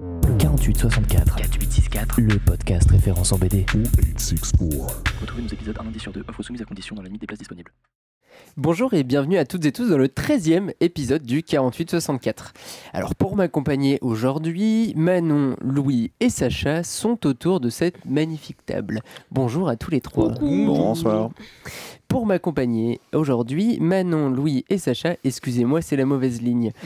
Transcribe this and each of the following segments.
Le 4864. 4864. Le podcast référence en BD. Retrouvez nos épisodes un lundi sur deux, offre soumise à condition dans la limite des places disponibles. Bonjour et bienvenue à toutes et tous dans le 13e épisode du 4864. Alors pour m'accompagner aujourd'hui, Manon, Louis et Sacha sont autour de cette magnifique table. Bonjour à tous les trois. Bonsoir. Pour m'accompagner aujourd'hui, Manon, Louis et Sacha, excusez-moi c'est la mauvaise ligne.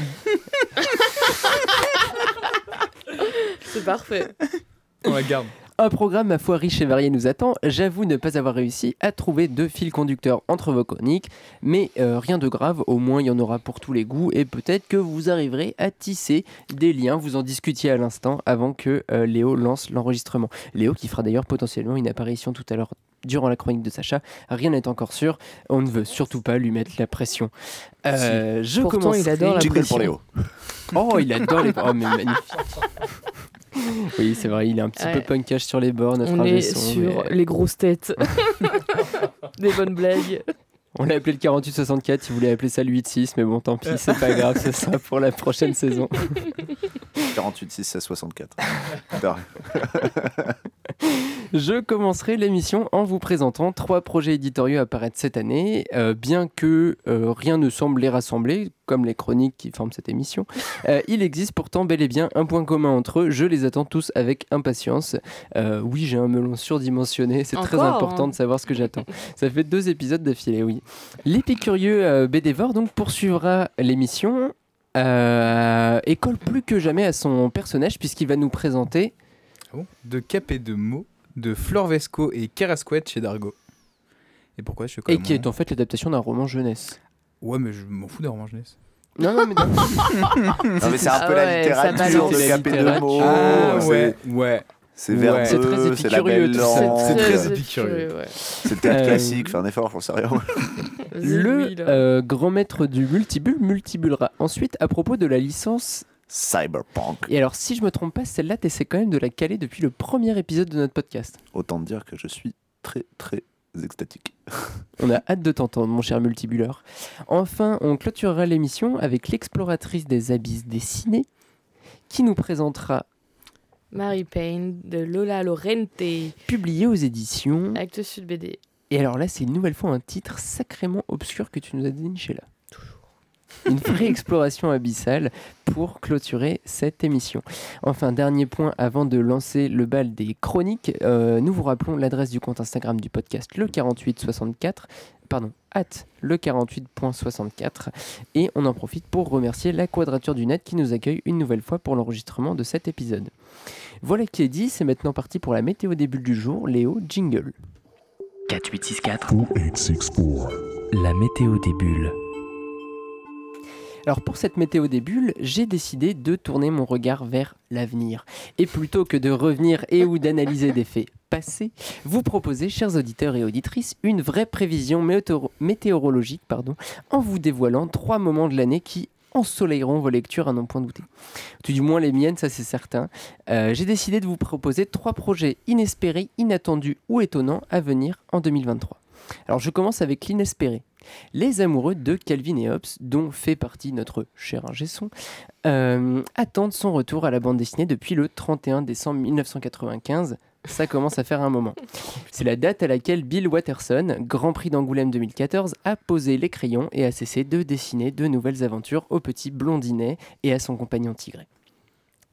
C'est parfait. On la garde. Un programme à fois riche et varié nous attend. J'avoue ne pas avoir réussi à trouver deux fils conducteurs entre vos chroniques, mais euh, rien de grave, au moins il y en aura pour tous les goûts et peut-être que vous arriverez à tisser des liens. Vous en discutiez à l'instant avant que euh, Léo lance l'enregistrement. Léo qui fera d'ailleurs potentiellement une apparition tout à l'heure durant la chronique de Sacha. Rien n'est encore sûr. On ne veut surtout pas lui mettre la pression. Euh, je Pourtant, commencerai- il adore la Jingle pression. pour Léo. Oh, il adore les. Oh, mais magnifique. Oui, c'est vrai, il est un petit Ouais. peu punkage sur les bords, notre On est son, sur mais- les grosses têtes. Des bonnes blagues. On l'a appelé le 4864, si vous voulez appeler ça le 86, mais bon, tant pis, c'est pas grave, ce sera pour la prochaine saison. 48, 6, 16, 64. Je commencerai l'émission en vous présentant trois projets éditoriaux à apparaître cette année, euh, bien que euh, rien ne semble les rassembler, comme les chroniques qui forment cette émission. euh, il existe pourtant bel et bien un point commun entre eux, je les attends tous avec impatience. Oui, j'ai un melon surdimensionné, c'est très important hein. de savoir ce que j'attends. Ça fait deux épisodes d'affilée, oui. L'épicurieux Bédévore donc poursuivra l'émission et colle plus que jamais à son personnage puisqu'il va nous présenter Ah bon de Cap et de Mo, de Florvesco et Carasquette chez Dargo. Et pourquoi je et qui est en fait l'adaptation d'un roman jeunesse. Ouais, mais je m'en fous d'un roman jeunesse. Non, non, mais non. Non, mais c'est un Ah peu ouais, la ça littérature de capé de littérature. mots. Ah, c'est- ouais, ouais. C'est Ouais. C'est très épicurieux. C'est très épicurieux. ouais. C'est le théâtre Euh, classique, fais un effort, j'en sais rien. Le euh, grand maître du multibule multibulera ensuite à propos de la licence. Cyberpunk. Et alors, si je me trompe pas, celle-là, t'essaies quand même de la caler depuis le premier épisode de notre podcast. Autant dire que je suis très, très extatique. On a hâte de t'entendre, mon cher multibuleur. Enfin, on clôturera l'émission avec l'exploratrice des abysses dessinés qui nous présentera, Mary Payne de Lola Lorente. publié aux éditions. Acte Sud BD. Et alors là, c'est une nouvelle fois un titre sacrément obscur que tu nous as déniché là. Une vraie exploration abyssale pour clôturer cette émission. Enfin, dernier point avant de lancer le bal des chroniques, euh, nous vous rappelons l'adresse du compte Instagram du podcast le 4864, pardon, at le 48.64 et on en profite pour remercier la Quadrature du Net qui nous accueille une nouvelle fois pour l'enregistrement de cet épisode. Voilà qui est dit, c'est maintenant parti pour la météo des bulles du jour, Léo Jingle. 4864. La météo des bulles. Alors pour cette météo des j'ai décidé de tourner mon regard vers l'avenir. Et plutôt que de revenir et ou d'analyser des faits passés, vous proposez, chers auditeurs et auditrices, une vraie prévision météoro- météorologique pardon, en vous dévoilant trois moments de l'année qui ensoleilleront vos lectures à n'en point douter. Tout du moins les miennes, ça c'est certain. Euh, j'ai décidé de vous proposer trois projets inespérés, inattendus ou étonnants à venir en 2023. Alors je commence avec l'inespéré. Les amoureux de Calvin et Hobbes, dont fait partie notre cher ingé son, euh, attendent son retour à la bande dessinée depuis le 31 décembre 1995. Ça commence à faire un moment. C'est la date à laquelle Bill Watterson, Grand Prix d'Angoulême 2014, a posé les crayons et a cessé de dessiner de nouvelles aventures au petit blondinet et à son compagnon tigré.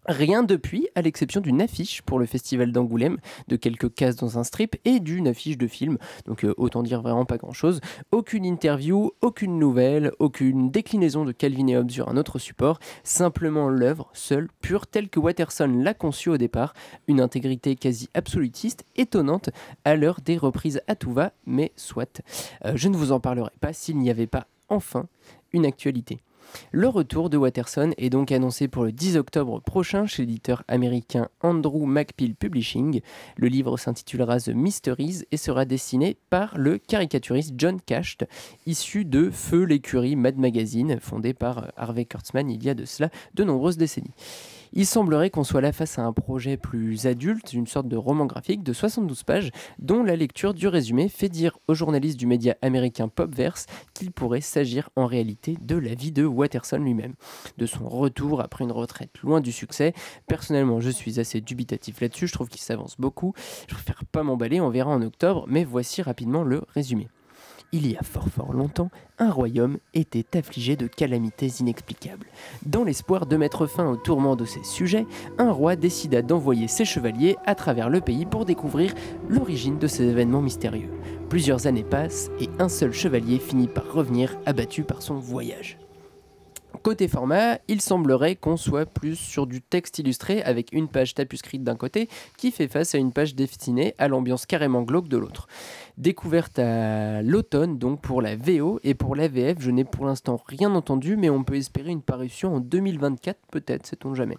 Rien depuis, à l'exception d'une affiche pour le festival d'Angoulême, de quelques cases dans un strip et d'une affiche de film. Donc euh, autant dire vraiment pas grand-chose. Aucune interview, aucune nouvelle, aucune déclinaison de Calvin et Hobbes sur un autre support, simplement l'œuvre, seule, pure, telle que Watterson l'a conçue au départ, une intégrité quasi absolutiste, étonnante à l'heure des reprises à tout va, mais soit. Euh, je ne vous en parlerai pas s'il n'y avait pas enfin une actualité. Le retour de Watterson est donc annoncé pour le 10 octobre prochain chez l'éditeur américain Andrew McPeel Publishing. Le livre s'intitulera The Mysteries et sera dessiné par le caricaturiste John Casht, issu de Feu l'écurie Mad Magazine, fondé par Harvey Kurtzman il y a de cela de nombreuses décennies. Il semblerait qu'on soit là face à un projet plus adulte, une sorte de roman graphique de 72 pages, dont la lecture du résumé fait dire au journaliste du média américain Popverse qu'il pourrait s'agir en réalité de la vie de Watterson lui-même, de son retour après une retraite loin du succès. Personnellement, je suis assez dubitatif là-dessus, je trouve qu'il s'avance beaucoup. Je préfère pas m'emballer, on verra en octobre, mais voici rapidement le résumé. Il y a fort fort longtemps, un royaume était affligé de calamités inexplicables. Dans l'espoir de mettre fin aux tourments de ses sujets, un roi décida d'envoyer ses chevaliers à travers le pays pour découvrir l'origine de ces événements mystérieux. Plusieurs années passent et un seul chevalier finit par revenir abattu par son voyage. Côté format, il semblerait qu'on soit plus sur du texte illustré avec une page tapuscrite d'un côté qui fait face à une page destinée à l'ambiance carrément glauque de l'autre. Découverte à l'automne donc pour la VO et pour la VF, je n'ai pour l'instant rien entendu mais on peut espérer une parution en 2024 peut-être, sait-on jamais.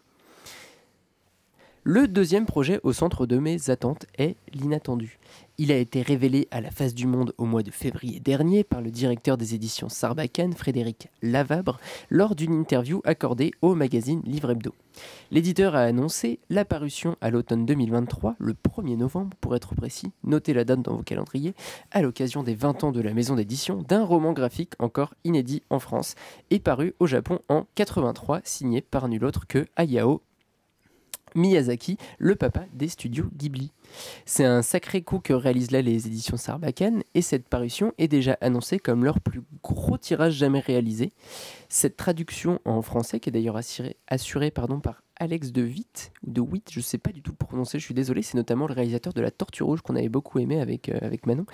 Le deuxième projet au centre de mes attentes est l'inattendu. Il a été révélé à la face du monde au mois de février dernier par le directeur des éditions Sarbacane, Frédéric Lavabre, lors d'une interview accordée au magazine Livre Hebdo. L'éditeur a annoncé la parution à l'automne 2023, le 1er novembre pour être précis, notez la date dans vos calendriers, à l'occasion des 20 ans de la maison d'édition, d'un roman graphique encore inédit en France et paru au Japon en 83, signé par nul autre que Hayao Miyazaki, le papa des studios Ghibli. C'est un sacré coup que réalisent là les éditions Sarbacane et cette parution est déjà annoncée comme leur plus gros tirage jamais réalisé. Cette traduction en français, qui est d'ailleurs assurée, par Alex de Witt, ou de Witt, je ne sais pas du tout prononcer, je suis désolé, c'est notamment le réalisateur de La Tortue Rouge qu'on avait beaucoup aimé avec, euh, avec Manon,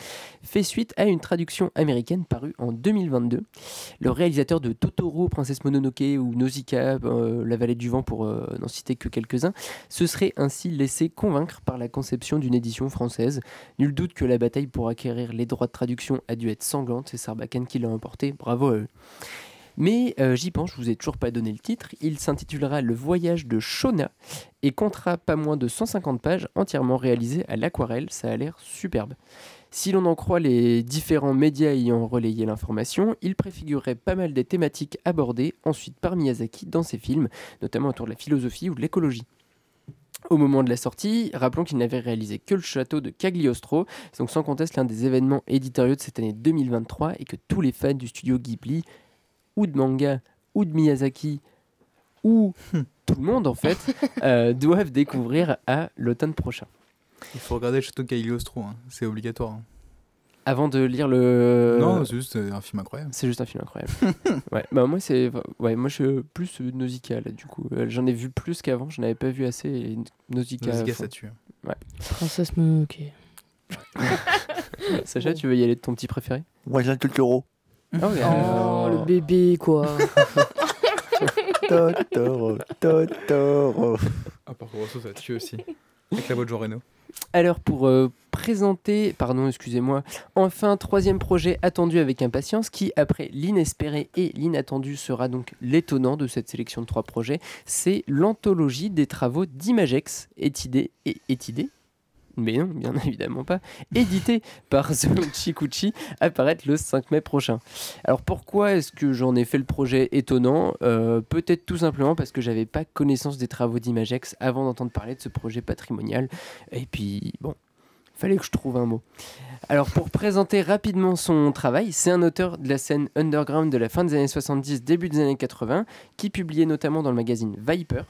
fait suite à une traduction américaine parue en 2022. Le réalisateur de Totoro, Princesse Mononoke ou Nausicaa, euh, La Vallée du Vent pour euh, n'en citer que quelques-uns, se serait ainsi laissé convaincre par la conception d'une édition française. Nul doute que la bataille pour acquérir les droits de traduction a dû être sanglante, c'est Sarbacane qui l'a emporté, bravo à eux. Mais euh, j'y pense, je vous ai toujours pas donné le titre. Il s'intitulera Le voyage de Shona et comptera pas moins de 150 pages entièrement réalisées à l'aquarelle. Ça a l'air superbe. Si l'on en croit les différents médias ayant relayé l'information, il préfigurerait pas mal des thématiques abordées ensuite par Miyazaki dans ses films, notamment autour de la philosophie ou de l'écologie. Au moment de la sortie, rappelons qu'il n'avait réalisé que le château de Cagliostro, donc sans conteste l'un des événements éditoriaux de cette année 2023 et que tous les fans du studio Ghibli ou de manga ou de Miyazaki ou tout le monde en fait euh, doivent découvrir à l'automne prochain. Il faut regarder le château Cagliostro, hein. c'est obligatoire. hein. Avant de lire le. Non, c'est juste euh, un film incroyable. C'est juste un film incroyable. ouais, bah moi c'est ouais, moi je suis plus Nausicaa là du coup. Euh, J'en ai vu plus qu'avant, j'en avais pas vu assez et Nausicaa. Nausicaa, ça tue. Princesse Mononoke. Sacha, tu veux y aller de ton petit préféré? Moi, j'ai un Ah Oh, euh, le bébé, quoi. Totoro, Totoro. Ah, par contre, ça tue aussi. Avec la voix de Jean Reno. Alors pour euh, présenter, pardon, excusez-moi, enfin troisième projet attendu avec impatience qui après l'inespéré et l'inattendu sera donc l'étonnant de cette sélection de trois projets, c'est l'anthologie des travaux d'Imagex, étidé et étidé. Mais non, bien évidemment pas. Édité par Zochikuchi, apparaître le 5 mai prochain. Alors pourquoi est-ce que j'en ai fait le projet étonnant? Euh, Peut-être tout simplement parce que j'avais pas connaissance des travaux d'Imagex avant d'entendre parler de ce projet patrimonial. Et puis, bon, fallait que je trouve un mot. Alors, pour présenter rapidement son travail, c'est un auteur de la scène underground de la fin des années 70, début des années 80, qui publiait notamment dans le magazine Viper.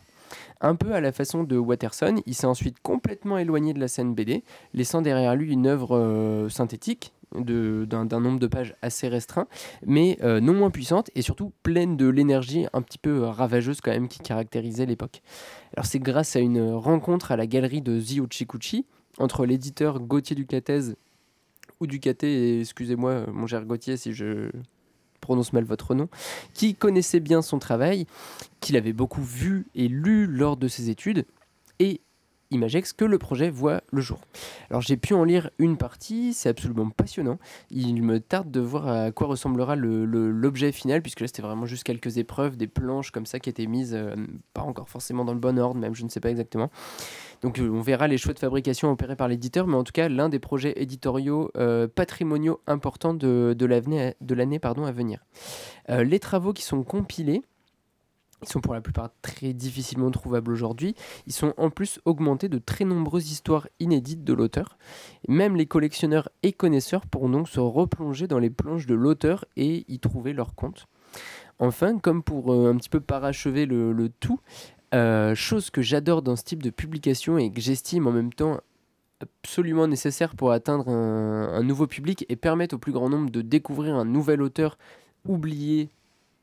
Un peu à la façon de Watterson, il s'est ensuite complètement éloigné de la scène BD, laissant derrière lui une œuvre euh, synthétique d'un nombre de pages assez restreint, mais euh, non moins puissante et surtout pleine de l'énergie un petit peu euh, ravageuse quand même qui caractérisait l'époque. Alors c'est grâce à une rencontre à la galerie de Zio Chikuchi entre l'éditeur Gauthier Ducatez ou Ducaté, excusez-moi mon cher Gauthier si je prononce mal votre nom, qui connaissait bien son travail, qu'il avait beaucoup vu et lu lors de ses études, et Imagex que le projet voit le jour. Alors j'ai pu en lire une partie, c'est absolument passionnant. Il me tarde de voir à quoi ressemblera le- le- l'objet final, puisque là c'était vraiment juste quelques épreuves, des planches comme ça qui étaient mises, euh, pas encore forcément dans le bon ordre, même je ne sais pas exactement. Donc euh, on verra les choix de fabrication opérés par l'éditeur, mais en tout cas l'un des projets éditoriaux euh, patrimoniaux importants de, l'année à venir. Euh, les travaux qui sont compilés Ils sont pour la plupart très difficilement trouvables aujourd'hui. Ils sont en plus augmentés de très nombreuses histoires inédites de l'auteur. Même les collectionneurs et connaisseurs pourront donc se replonger dans les planches de l'auteur et y trouver leur compte. Enfin, comme pour un petit peu parachever le tout, euh, chose que j'adore dans ce type de publication et que j'estime en même temps absolument nécessaire pour atteindre un, un nouveau public et permettre au plus grand nombre de découvrir un nouvel auteur oublié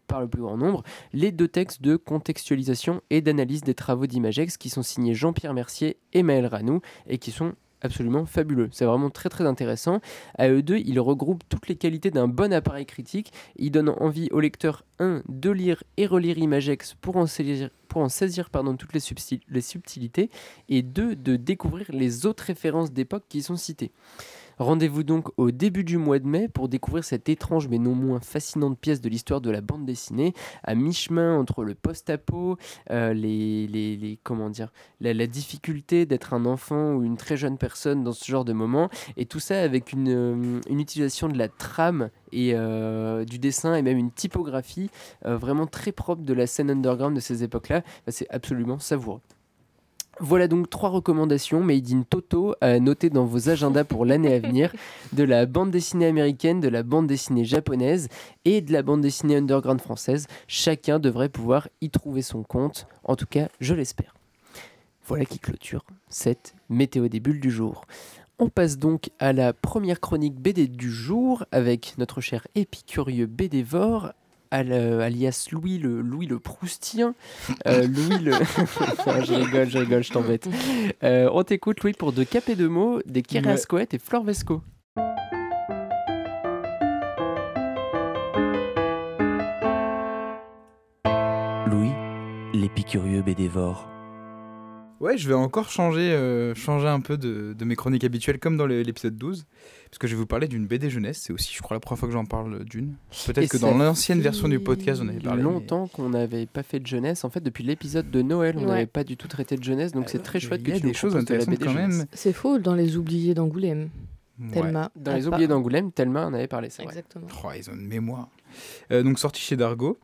par le plus grand nombre, les deux textes de contextualisation et d'analyse des travaux d'Imagex qui sont signés Jean-Pierre Mercier et Maël Ranou et qui sont absolument fabuleux. C'est vraiment très très intéressant. À eux deux, ils regroupent toutes les qualités d'un bon appareil critique. Ils donnent envie au lecteur, un, de lire et relire Imagex pour en saisir, pour en saisir pardon, toutes les, subtil- les subtilités, et deux, de découvrir les autres références d'époque qui sont citées. Rendez-vous donc au début du mois de mai pour découvrir cette étrange mais non moins fascinante pièce de l'histoire de la bande dessinée, à mi-chemin entre le post-apo, euh, les, les, les- comment dire, la, difficulté d'être un enfant ou une très jeune personne dans ce genre de moment, et tout ça avec une, euh, utilisation de la trame et euh, du dessin et même une typographie vraiment très propre de la scène underground de ces époques-là. Enfin, c'est absolument savoureux. Voilà donc trois recommandations made in Toto à noter dans vos agendas pour l'année à venir de la bande dessinée américaine, de la bande dessinée japonaise et de la bande dessinée underground française. Chacun devrait pouvoir y trouver son compte, en tout cas je l'espère. Voilà qui clôture cette météo des bulles du jour. On passe donc à la première chronique BD du jour avec notre cher épicurieux BDvore, alias Louis le, Louis le Proustien. Euh, Louis le. Non, je rigole, je rigole, je t'embête. Euh, on t'écoute, Louis, pour de cap et de mots, des Kerascoët et Flore Vesco. Louis, l'épicurieux bédévore. Ouais, je vais encore changer, euh, changer un peu de, de mes chroniques habituelles, comme dans l'épisode 12, parce que je vais vous parler d'une BD jeunesse. C'est aussi, je crois, la première fois que j'en parle d'une. Peut-être que ça dans l'ancienne version du podcast, on avait parlé. mais- longtemps qu'on n'avait pas fait de jeunesse. En fait, depuis l'épisode de Noël, on Ouais. n'avait pas du tout traité de jeunesse, donc c'est très chouette Il que y a tu des choses proposes de la intéressantes BD quand même. C'est faux dans les oubliés d'Angoulême. Ouais. Telma. Dans a les pas- oubliés d'Angoulême, tellement on avait parlé, c'est vrai. Exactement. Oh, ils ont une mémoire. Euh, donc sorti chez Dargo.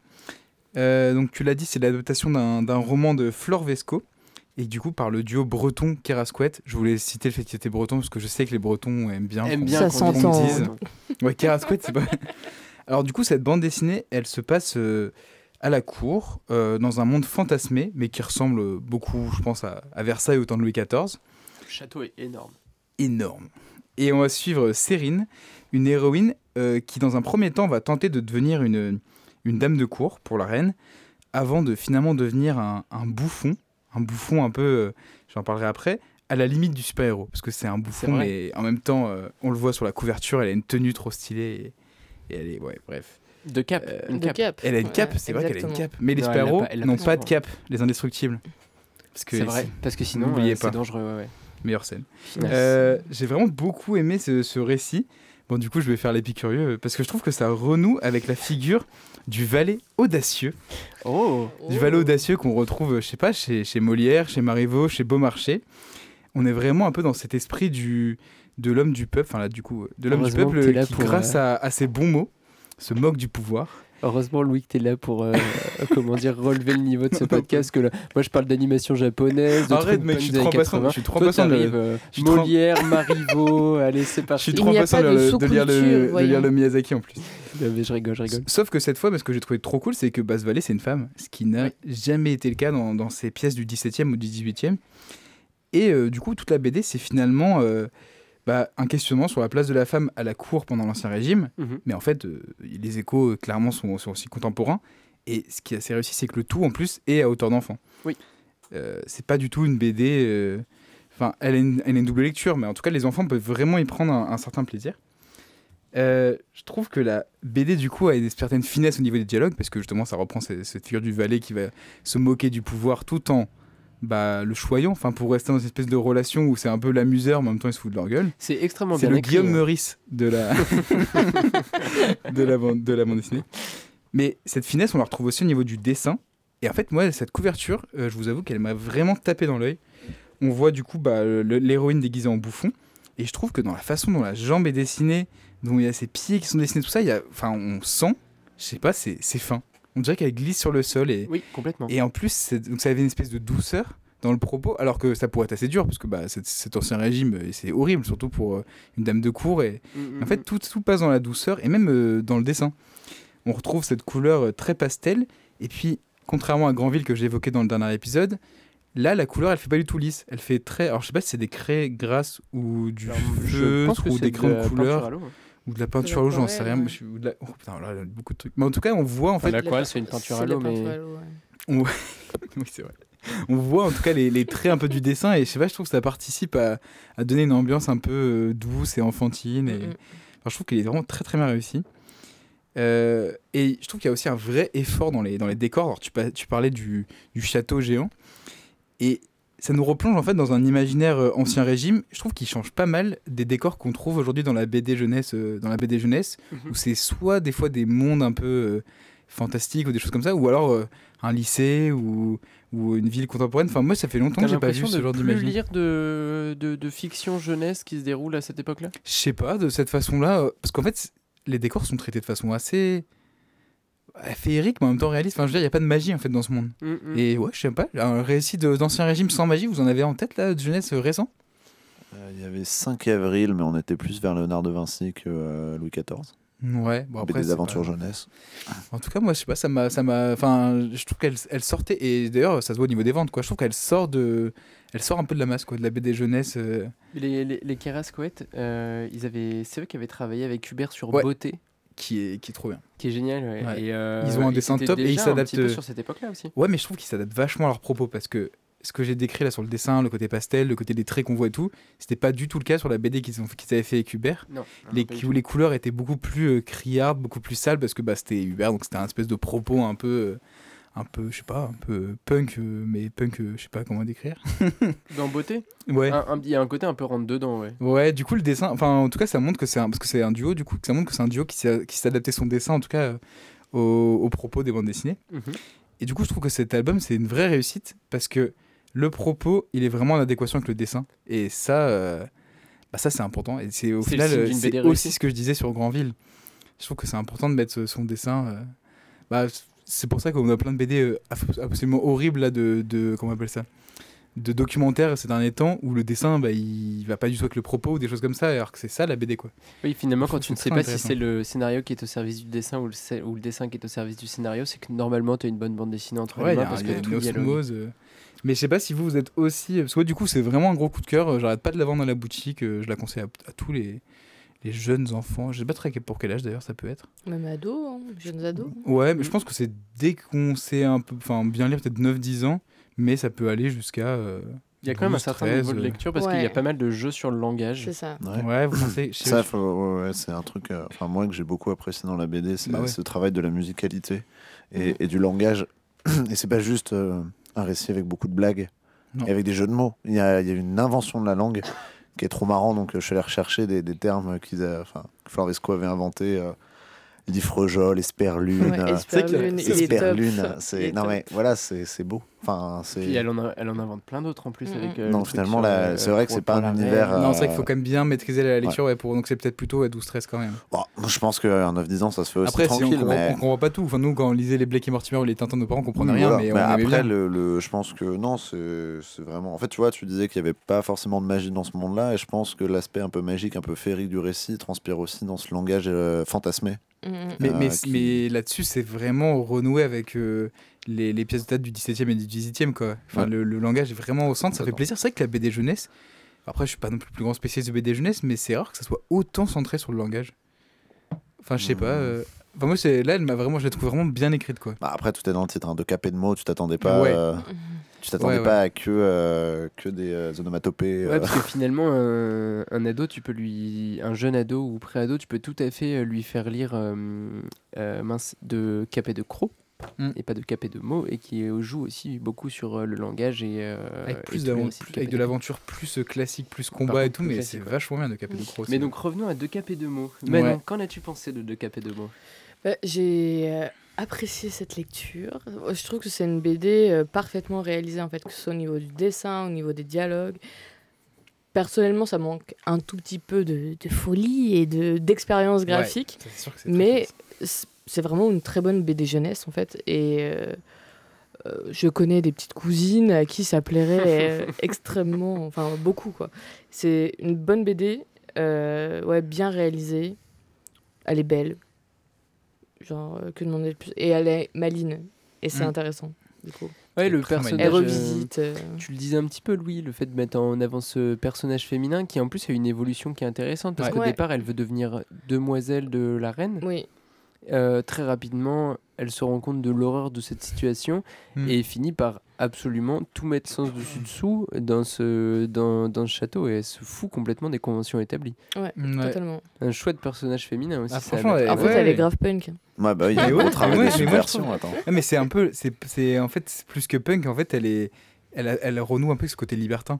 Euh, donc tu l'as dit, c'est l'adaptation d'un d'un roman de Flore Vesco. Et du coup, par le duo breton Kerasquet, je voulais citer le fait qu'il était breton parce que je sais que les bretons aiment bien. Aime qu'on- bien Ça qu'on dise- s'entend. dise. Ouais, Kerasquet, c'est pas. Alors du coup, cette bande dessinée, elle se passe euh, à la cour, euh, dans un monde fantasmé, mais qui ressemble beaucoup, je pense, à, à Versailles au temps de Louis XIV. Le château est énorme. énorme. Et on va suivre Cérine, une héroïne euh, qui, dans un premier temps, va tenter de devenir une, une dame de cour pour la reine, avant de finalement devenir un, un bouffon, un bouffon un peu, euh, j'en parlerai après, à la limite du super-héros, parce que c'est un bouffon, mais en même temps, euh, on le voit sur la couverture, elle a une tenue trop stylée, et, et elle est, ouais, bref. De cap, Euh, une De cap. cap. Elle a une cape, Ouais, c'est vrai qu'elle a une cape, mais les Non, super-héros n'ont pas pas de cape, les indestructibles. Parce que C'est vrai, parce que sinon, n'oubliez euh, pas. c'est dangereux. Ouais, ouais. meilleure scène. Euh, j'ai vraiment beaucoup aimé ce, ce récit. Bon, du coup, je vais faire l'épicurieux parce que je trouve que ça renoue avec la figure du valet audacieux. Oh Du valet audacieux qu'on retrouve, je sais pas, chez, chez Molière, chez Marivaux, chez Beaumarchais. On est vraiment un peu dans cet esprit du, de l'homme du peuple, enfin là, du coup, de l'homme du peuple qui, grâce à, à ses bons mots, se moque du pouvoir. Heureusement, Louis, que tu es là pour euh, comment dire, relever le niveau de ce podcast. Que là, moi, je parle d'animation japonaise. De Arrête, mec, je suis des trop années impatient, 80. je suis trop Toi, t'arrives, euh, je suis Molière, Marivaux, allez, c'est Je parti. suis a impatient pas de, de lire le- de lire le, sous-culture, de lire voyons. le Miyazaki en plus. Non, mais je rigole, je rigole. Sauf que cette fois, mais ce que j'ai trouvé trop cool, c'est que Basse Vallée, c'est une femme, ce qui n'a jamais été le cas dans, dans ces pièces du 17e ou du 18e. Et euh, du coup, toute la BD, c'est finalement euh, bah, un questionnement sur la place de la femme à la cour pendant l'Ancien Régime. Mhm. Mais en fait, euh, les échos, euh, clairement, sont, sont aussi contemporains. Et ce qui est assez réussi, c'est que le tout, en plus, est à hauteur d'enfant. Oui. Euh, c'est pas du tout une BD. Enfin, elle, a une, elle a une double lecture, mais en tout cas, les enfants peuvent vraiment y prendre un, un certain plaisir. Je trouve que la BD, du coup, a une certaine finesse au niveau des dialogues, parce que justement, ça reprend cette, cette figure du valet qui va se moquer du pouvoir tout en bah, le choyant, enfin, pour rester dans une espèce de relation où c'est un peu l'amuseur, mais en même temps, il se fout de leur gueule. C'est extrêmement C'est bien le écrit, Guillaume hein. Meurice de la... de, la bande, de la bande dessinée. Mais cette finesse, on la retrouve aussi au niveau du dessin. Et en fait, moi, cette couverture, euh, je vous avoue qu'elle m'a vraiment tapé dans l'œil. On voit du coup bah, le- l'héroïne déguisée en bouffon. Et je trouve que dans la façon dont la jambe est dessinée, dont il y a ses pieds qui sont dessinés, tout ça, il y a, enfin, on sent, je sais pas, c'est c'est fin. On dirait qu'elle glisse sur le sol et, Oui, complètement. et en plus donc ça avait une espèce de douceur dans le propos, alors que ça pourrait être assez dur parce que bah, cet ancien régime euh, c'est horrible, surtout pour euh, une dame de cour et Mm, mm, en fait tout, tout passe dans la douceur et même euh, dans le dessin. On retrouve cette couleur très pastel et puis contrairement à Granville que j'ai évoqué dans le dernier épisode, là la couleur elle fait pas du tout lisse, elle fait très alors je sais pas si c'est des craies grasses ou du Alors, je feu pense que ou des de crayons de couleur. Ou de la peinture à l'eau, j'en sais rien. suis- ou de la- Oh putain, là, beaucoup de trucs. Mais en tout cas, on voit en Enfin, fait. l'aquarelle, c'est une peinture à la l'eau, mais peinture à l'eau, ouais. Oui, c'est vrai. On voit en tout cas les, les traits un peu du dessin et je sais pas, je trouve que ça participe à, à donner une ambiance un peu euh, douce et enfantine. Et... Mm, mm. Enfin, je trouve qu'il est vraiment très très bien réussi. Euh, et je trouve qu'il y a aussi un vrai effort dans les, dans les décors. Alors, tu, tu parlais du, du château géant et ça nous replonge en fait dans un imaginaire euh, ancien régime. Je trouve qu'il change pas mal des décors qu'on trouve aujourd'hui dans la BD jeunesse, euh, dans la BD jeunesse, Mhm. où c'est soit des fois des mondes un peu euh, fantastiques ou des choses comme ça, ou alors euh, un lycée ou, ou une ville contemporaine. Enfin, moi, ça fait longtemps que j'ai pas vu ce genre d'imaginaire. lire de, de, de fiction jeunesse qui se déroule à cette époque-là? Je sais pas, de cette façon-là, parce qu'en fait, les décors sont traités de façon assez féerique, mais en même temps réaliste. Enfin, je veux dire, il n'y a pas de magie en fait dans ce monde. Mm, mm. Et ouais, je sais pas, un récit d'ancien régime sans magie, vous en avez en tête là, de jeunesse euh, récent? Euh, Il y avait 5 avril, mais on était plus vers Léonard de Vinci que euh, Louis XIV. Ouais, bon après. des aventures pas- jeunesse. En tout cas, moi, je sais pas, ça m'a, ça m'a, enfin, je trouve qu'elle, elle sortait et d'ailleurs, ça se voit au niveau des ventes, quoi. Je trouve qu'elle sort de, elle sort un peu de la masse, quoi, de la BD jeunesse. euh. Les, les, les euh, ils avaient, c'est eux qui avaient travaillé avec Hubert sur Ouais. Beauté, qui est, qui est trop bien. qui est génial. ouais. Ouais. Et, euh, Ils ont un dessin top et ils s'adaptent- peu sur cette époque-là aussi. Ouais, mais je trouve qu'ils s'adaptent vachement à leurs propos parce que ce que j'ai décrit là sur le dessin, le côté pastel, le côté des traits qu'on voit et tout, c'était pas du tout le cas sur la BD qu'ils, qu'ils avaient fait avec Hubert. Non. Les, où les couleurs étaient beaucoup plus euh, criardes, beaucoup plus sales parce que bah, c'était Hubert, donc c'était un espèce de propos un peu, euh, un peu, je sais pas, un peu punk, euh, mais punk, euh, je sais pas comment décrire. Dans Beauté, Ouais. Il y a un côté un peu rentre dedans, ouais. Ouais, du coup le dessin, enfin en tout cas ça montre que c'est un, parce que c'est un duo, du coup ça montre que c'est un duo qui s'est, qui s'est adapté son dessin en tout cas euh, aux propos des bandes dessinées. Mhm. Et du coup je trouve que cet album c'est une vraie réussite parce que le propos il est vraiment en adéquation avec le dessin et ça, euh, bah, ça c'est important et c'est au final c'est aussi ce que je disais sur Grandville. Je trouve que c'est important de mettre son dessin. euh, bah, c'est pour ça qu'on a plein de BD euh, absolument horribles là de, de comment on appelle ça? De documentaires ces derniers temps où le dessin bah, il va pas du tout avec le propos ou des choses comme ça alors que c'est ça la BD quoi. Oui, finalement, quand tu ne sais pas si c'est le scénario qui est au service du dessin ou le, ou le dessin qui est au service du scénario, c'est que normalement, tu as une bonne bande dessinée entre Ouais, les il y mains a, parce y a que tout osmose. euh. Mais je sais pas si vous, vous êtes aussi. Parce que ouais, du coup, c'est vraiment un gros coup de cœur. euh, J'arrête pas de la vendre dans la boutique. euh, Je la conseille à, à tous les, les jeunes enfants. Je sais pas très pour quel âge d'ailleurs ça peut être. Même ados, hein, jeunes ados. Ouais, mais je pense que c'est dès qu'on sait un peu. Enfin, bien lire, peut-être 9-10 ans. Mais ça peut aller jusqu'à. euh, Il y a quand même un 12, certain 13, niveau de euh. lecture parce qu'il y a pas mal de jeux sur le langage. C'est ça. Ouais. Ouais, vous pensez. Ça, faut- ouais, ouais, c'est un truc, euh, enfin moi que j'ai beaucoup apprécié dans la BD, c'est Bah ouais. ce travail de la musicalité et, Mhm. et du langage. Et c'est pas juste euh, un récit avec beaucoup de blagues Non. et avec des jeux de mots. Il y a, il y a une invention de la langue qui est trop marrant. Donc euh, je suis allé rechercher des, termes qu'ils enfin, que Floresco avait inventé. Euh, L'ifrejol, esperlune, Ouais, euh, Esperlune, il est top. esperlune, c'est est non top. mais voilà c'est c'est beau. Enfin c'est Puis elle en, a- elle en invente plein d'autres en plus Mm, avec. euh, Non, finalement, euh, c'est vrai que c'est pas un univers, reine. Non, c'est vrai euh, qu'il faut quand même bien maîtriser la lecture. Ouais, pour... Donc c'est peut-être plutôt à 12-13 quand même. Bon, je pense qu'à 9-10 ans ça se fait aussi Après, si on, tranquille. comprend, mais... on comprend pas tout. Enfin, nous, quand on lisait les Blake et Mortimer ou les Tintins de nos parents, on comprenait rien. voilà. Mais, Mais on après, le, le- je pense que non, c'est c'est vraiment. En fait, tu vois, tu disais qu'il n'y avait pas forcément de magie dans ce monde-là, et je pense que l'aspect un peu magique, un peu féerique du récit transpire aussi dans ce langage euh, fantasmé. Mm, mm. Mais, mais, qui- mais là-dessus, c'est vraiment renoué avec euh, les, les pièces de théâtre du 17e et du 18e. Quoi. Enfin, Ouais. le, le langage est vraiment au centre, ça fait plaisir. C'est vrai que la BD jeunesse, après, je suis pas non plus le plus grand spécialiste de BD jeunesse, mais c'est rare que ça soit autant centré sur le langage. Enfin, je sais pas. euh, Enfin, moi, c'est- là, elle m'a vraiment, je la trouve vraiment bien écrite. Quoi. Bah, après, tout est dans le titre, hein, de capé de mots, tu t'attendais pas, Ouais. euh, tu t'attendais Ouais, pas à que, euh, que des euh, onomatopées. Ouais, euh. parce que finalement, un, un ado, tu peux lui, un jeune ado ou pré-ado, tu peux tout à fait lui faire lire euh, euh, mince, de Capet de Croc Mm. et pas de Capet de mots et qui joue aussi beaucoup sur euh, le langage et euh, avec et plus plus- de l'aventure plus classique, plus Par combat et tout, mais c'est ouais. vachement bien de Capé de Croc. Mais donc revenons à deux capés de mots. Ouais. Manon, qu'en as-tu pensé de deux capés de mots? Bah, J'ai euh, apprécié cette lecture. Euh, Je trouve que c'est une BD euh, parfaitement réalisée, en fait, que ce soit au niveau du dessin, au niveau des dialogues. personnellement, ça manque un tout petit peu de, de folie et de d'expérience graphique. Ouais, c'est sûr que c'est Mais c'est vraiment une très bonne BD jeunesse en fait. Et euh, euh, je connais des petites cousines à qui ça plairait euh, extrêmement, enfin beaucoup quoi. C'est une bonne BD, euh, ouais, bien réalisée. Elle est belle. Genre, euh, que demander de plus. Et elle est maline. Et c'est Mm. intéressant, du coup. Ouais, le Très personnage. Elle euh, revisite. euh, Tu le disais un petit peu, Louis, le fait de mettre en avant ce personnage féminin qui en plus a une évolution qui est intéressante parce Ouais. qu'au Ouais. départ elle veut devenir demoiselle de la reine. Oui, Euh, très rapidement, elle se rend compte de l'horreur de cette situation Hmm. et finit par absolument tout mettre sens dessus dessous dans ce, dans, dans ce château et elle se fout complètement des conventions établies. ouais, Ouais. totalement. Un chouette personnage féminin aussi. Ah, franchement, elle- En fait, elle est grave punk. Ouais, bah oui, il y a Mais ouais, mais ouais, mais attends. C'est un peu, c'est, c'est en fait plus que punk. En fait, elle est, elle, elle renoue un peu ce côté libertin,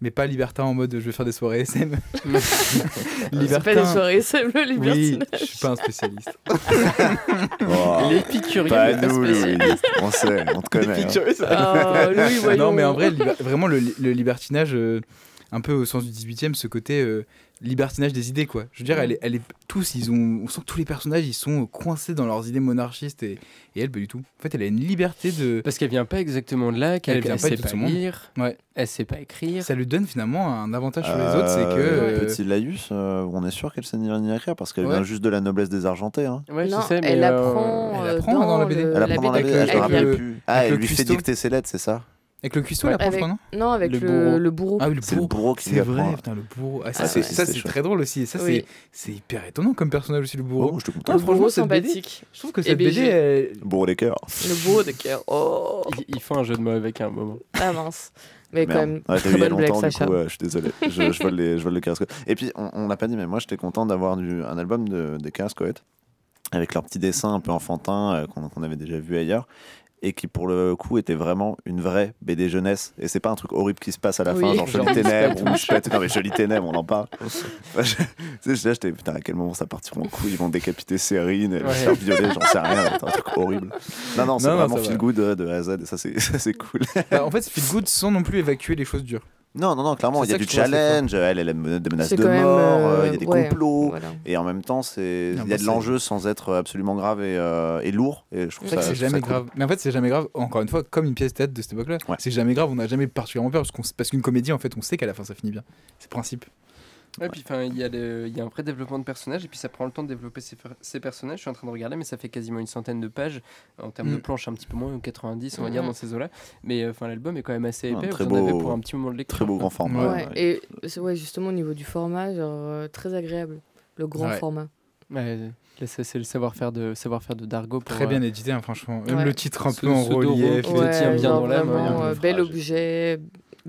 mais pas libertin en mode je vais faire des soirées SM. C'est pas des soirées, c'est le Oui, libertinage. je suis pas un spécialiste. Oh, L'épicurien pas nous. Louis. On sait, on te connaît. hein. Ah, Louis, voyons. non, mais en vrai, vraiment le, le libertinage, euh, un peu au sens du 18e, ce côté euh, libertinage des idées, quoi. Je veux dire, elle est, elle est, tous, ils ont, on sent que tous les personnages, ils sont coincés dans leurs idées monarchistes et, et elle, pas du tout. En fait, elle a une liberté de. Parce qu'elle vient pas exactement de là, qu'elle Elle vient elle pas sait pas monde. lire, Ouais. elle sait pas écrire. Ça lui donne finalement un avantage sur les autres, c'est que. Euh, euh, Petit Laïus, euh, on est sûr qu'elle sait ni lire ni écrire parce qu'elle Ouais. vient juste de la noblesse des Argentés. Hein. Ouais, non, je sais, mais elle euh, apprend, elle euh, apprend dans la BD. le- Elle apprend dans la BD, je me rappelle le- plus. Ah, elle le lui fait dicter ses lettres, c'est ça? Avec le cuistot, elle apprend, je Avec- non Non, avec Le le, bourreau. le bourreau. Ah oui, le C'est le bourreau. bourreau qui C'est vrai, putain, le bourreau. Ah, ça, Ah, c'est, ouais, ça, c'est c'est chouette. très drôle aussi. Et ça, Oui. c'est, c'est hyper étonnant comme personnage aussi, le bourreau. Oh, je te comprends. Le franchement, bourreau BD, sympathique. Je trouve que Et cette BD, BG. elle- Le bourreau des cœurs. Le bourreau de cœur. Oh Ils, ils font un jeu de mots avec un moment. Ah mince. Mais quand Merde. même, Ouais, l'ai très il bonne blague, du Sacha. coup, euh, je suis désolé. Je, je vole les, je vole le Carrascoët. Et puis, on, l'a pas dit, mais moi, j'étais content d'avoir un album de, des Carrascoët avec leurs petits dessins un peu enfantins euh, qu'on qu'on avait déjà vu ailleurs et qui, pour le coup, était vraiment une vraie BD jeunesse. Et c'est pas un truc horrible qui se passe à la Oui. fin, genre Genre, Jolie Ténèbres ou je non mais Jolie Ténèbres, on en parle. Enfin, je- là, j'étais, putain, à quel moment ça partira en couille Ils vont décapiter Cérine, et Ouais. faire violer, j'en sais rien, c'est un truc horrible. Non, non, c'est Non, non, vraiment ça feel va. good euh, de A à Z, et ça, c'est cool. Bah, en fait, feel good sans non plus évacuer les choses dures. Non, non, non, clairement, il y a du challenge, elle, elle a des menaces de mort, euh, euh, il y a des ouais, complots, voilà. et en même temps, c'est il y a de l'enjeu sans être absolument grave et, euh, et lourd, et je trouve C'est vrai ça, que c'est je trouve jamais ça cool. grave. Mais en fait, c'est jamais grave, encore une fois, comme une pièce de théâtre de cette époque-là. Ouais. C'est jamais grave, on n'a jamais particulièrement peur parce, qu'on- parce qu'une comédie, en fait, on sait qu'à la fin, ça finit bien. C'est le principe. Ouais, puis enfin, il y, a le- il y a un vrai développement de personnages et puis ça prend le temps de développer ces personnages. Je suis en train de regarder, mais ça fait quasiment une centaine de pages en termes de Mm. planches, un petit peu moins, ou 90, on va dire, Mhm. dans ces eaux-là. Mais euh, enfin, l'album est quand même assez épais. très Vous en avez beau- pour un petit moment de lecture. Très beau grand format. Ouais, ouais. et ouais, justement au niveau du format, genre euh, très agréable. Le grand Ouais. format. Ouais, c'est le savoir-faire de, savoir-faire de Dargo. Pour, Très euh, bien édité, hein, franchement. Même Ouais. le titre un peu en relief. tient bien dans l'âme, euh, bel objet.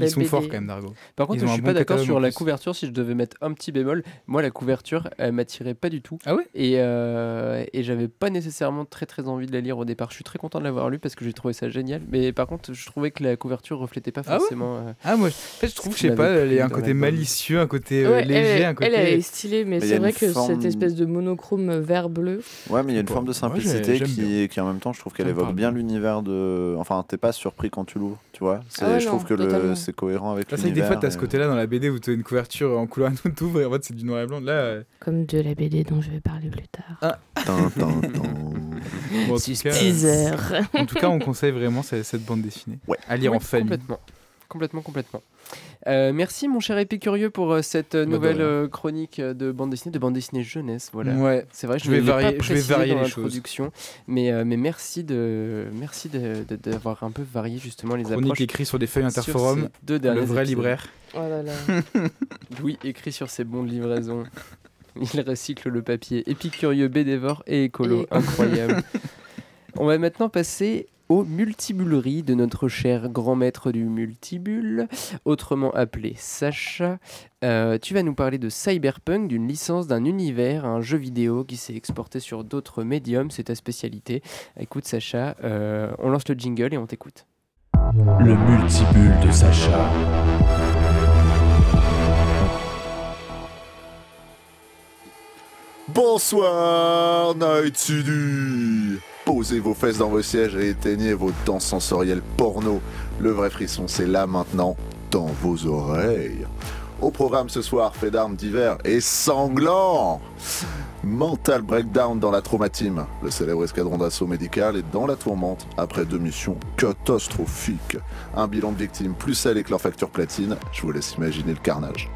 Ils sont BD. forts quand même, Dargo. Par contre, Ils je suis bon pas d'accord sur la couverture. Si je devais mettre un petit bémol, moi, la couverture, elle m'attirait pas du tout. Ah ouais? Et, euh, et j'avais pas nécessairement très très envie de la lire au départ. Je suis très content de l'avoir lu parce que j'ai trouvé ça génial. Mais par contre, je trouvais que la couverture reflétait pas Ah ouais? forcément. euh, Ah, moi, en fait, je trouve, je sais pas, il y a un côté malicieux, un côté euh, Ouais, léger, elle, un côté. elle, est stylée, mais c'est vrai que forme- cette espèce de monochrome vert-bleu. Ouais, mais il y a une forme de simplicité qui, qui, en même temps, je trouve qu'elle évoque bien l'univers de. Enfin, t'es pas surpris quand tu l'ouvres, tu vois. Ah je trouve que. C'est cohérent avec Là, c'est vrai que des l'univers. fois, t'as ce côté-là dans la BD où t'as une couverture en couleur tout t'ouvres et en fait, c'est du noir et blanc. Là, euh, Comme de la BD dont je vais parler plus tard. Tin. bon, en, tout cas, Teaser. en tout cas, on conseille vraiment cette, cette bande dessinée. Ouais. À lire oui, en famille. Complètement. Complètement, complètement. Euh, merci mon cher Épicurieux pour euh, cette euh, nouvelle euh, chronique de bande dessinée, de bande dessinée jeunesse. Voilà. Ouais. C'est vrai, je, Je vais varier- pas je vais varier dans les choses. mais, euh, mais merci de merci d'avoir un peu varié justement les Chronique approches. écrite sur des feuilles interforum. deux Le derniers vrai épisodes. libraire. Oh là là. Louis écrit sur ses bons de livraison. Il recycle le papier. Épicurieux, bédévore et écolo. Et- Incroyable. On va maintenant passer aux multibuleries de notre cher grand maître du multibule, autrement appelé Sacha. Euh, tu vas nous parler de Cyberpunk, d'une licence, d'un univers, un jeu vidéo qui s'est exporté sur d'autres médiums. C'est ta spécialité. Écoute Sacha, euh, on lance le jingle et on t'écoute. Le multibule de Sacha. Bonsoir, Night City Posez vos fesses dans vos sièges et éteignez vos danses sensorielles porno. Le vrai frisson, c'est là maintenant, dans vos oreilles. Au programme ce soir, fait d'armes divers et sanglants. Mental breakdown dans la trauma team. Le célèbre escadron d'assaut médical est dans la tourmente après deux missions catastrophiques. Un bilan de victimes plus salé que leur facture platine. Je vous laisse imaginer le carnage.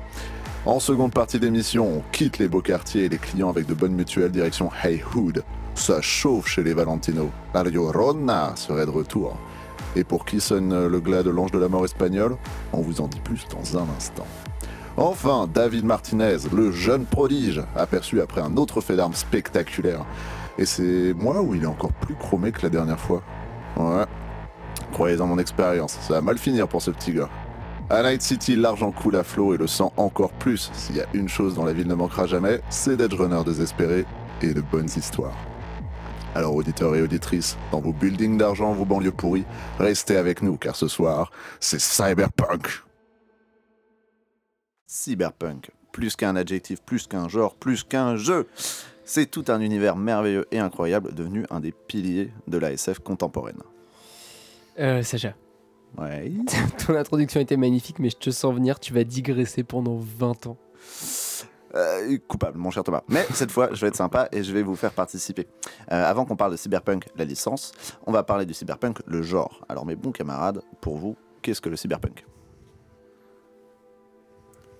En seconde partie d'émission, on quitte les beaux quartiers et les clients avec de bonnes mutuelles direction Hey Hood. Ça chauffe chez les Valentino. La Llorona serait de retour. Et pour qui sonne le glas de l'ange de la mort espagnol On vous en dit plus dans un instant. Enfin, David Martinez, le jeune prodige, aperçu après un autre fait d'armes spectaculaire. Et c'est moi où il est encore plus chromé que la dernière fois? Ouais. Croyez en mon expérience, ça va mal finir pour ce petit gars. À Night City, l'argent coule à flot et le sang encore plus. S'il y a une chose dont la ville ne manquera jamais, c'est d'être runner désespéré et de bonnes histoires. Alors auditeurs et auditrices, dans vos buildings d'argent, vos banlieues pourries, restez avec nous car ce soir, c'est Cyberpunk. Cyberpunk, plus qu'un adjectif, plus qu'un genre, plus qu'un jeu. C'est tout un univers merveilleux et incroyable devenu un des piliers de la SF contemporaine. Euh, Sacha, Ouais. ton introduction était magnifique, mais je te sens venir, tu vas digresser pendant 20 ans. Euh, coupable, mon cher Thomas. Mais cette fois, je vais être sympa et je vais vous faire participer. Euh, avant qu'on parle de Cyberpunk, la licence, on va parler du Cyberpunk, le genre. Alors mes bons camarades, pour vous, qu'est-ce que le Cyberpunk?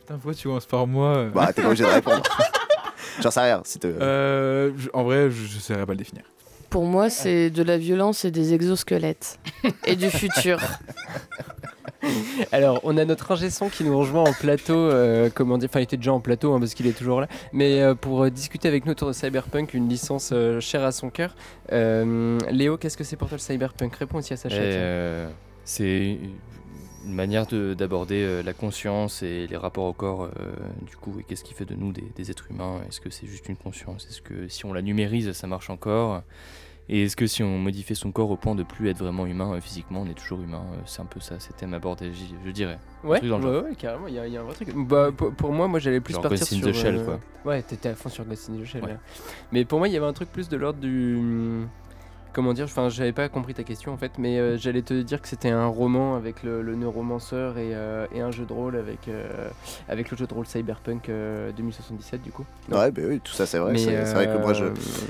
Putain, pourquoi tu commences par moi euh Bah, t'es pas obligé de répondre. J'en sais rien, si te... Euh, je- En vrai, je, je saurais pas le définir. Pour moi, c'est de la violence et des exosquelettes. et du futur. Alors, on a notre ingé son qui nous rejoint en plateau, euh, comment dire, enfin il était déjà en plateau hein, parce qu'il est toujours là, mais euh, pour euh, discuter avec nous autour de Cyberpunk, une licence chère à son cœur. Léo, qu'est-ce que c'est pour toi le Cyberpunk? Réponds aussi à tiens. euh, c'est une manière de- d'aborder la conscience et les rapports au corps, du coup, et qu'est-ce qui fait de nous des, des êtres humains? Est-ce que c'est juste une conscience? Est-ce que si on la numérise, ça marche encore? Et est-ce que si on modifiait son corps au point de plus être vraiment humain euh, physiquement, on est toujours humain Euh, C'est un peu ça, ces thèmes abordés, j'y- je dirais. Ouais, ouais, carrément, il y, a- il y a un vrai truc. Bah, pour, moi, moi j'allais plus Genre partir Ghost in sur. the Shell, euh, quoi. Ouais, t'étais à fond sur Ghost in the Shell. Ouais. là. Mais pour moi, il y avait un truc plus de l'ordre du. Comment dire Enfin, j'avais pas compris ta question en fait, mais euh, j'allais te dire que c'était un roman avec le, le neuromanceur et, euh, et un jeu de rôle avec, euh, avec le jeu de rôle Cyberpunk euh, 2077 du coup. Non. Ouais, bah oui, tout ça c'est vrai. C'est vrai que moi je.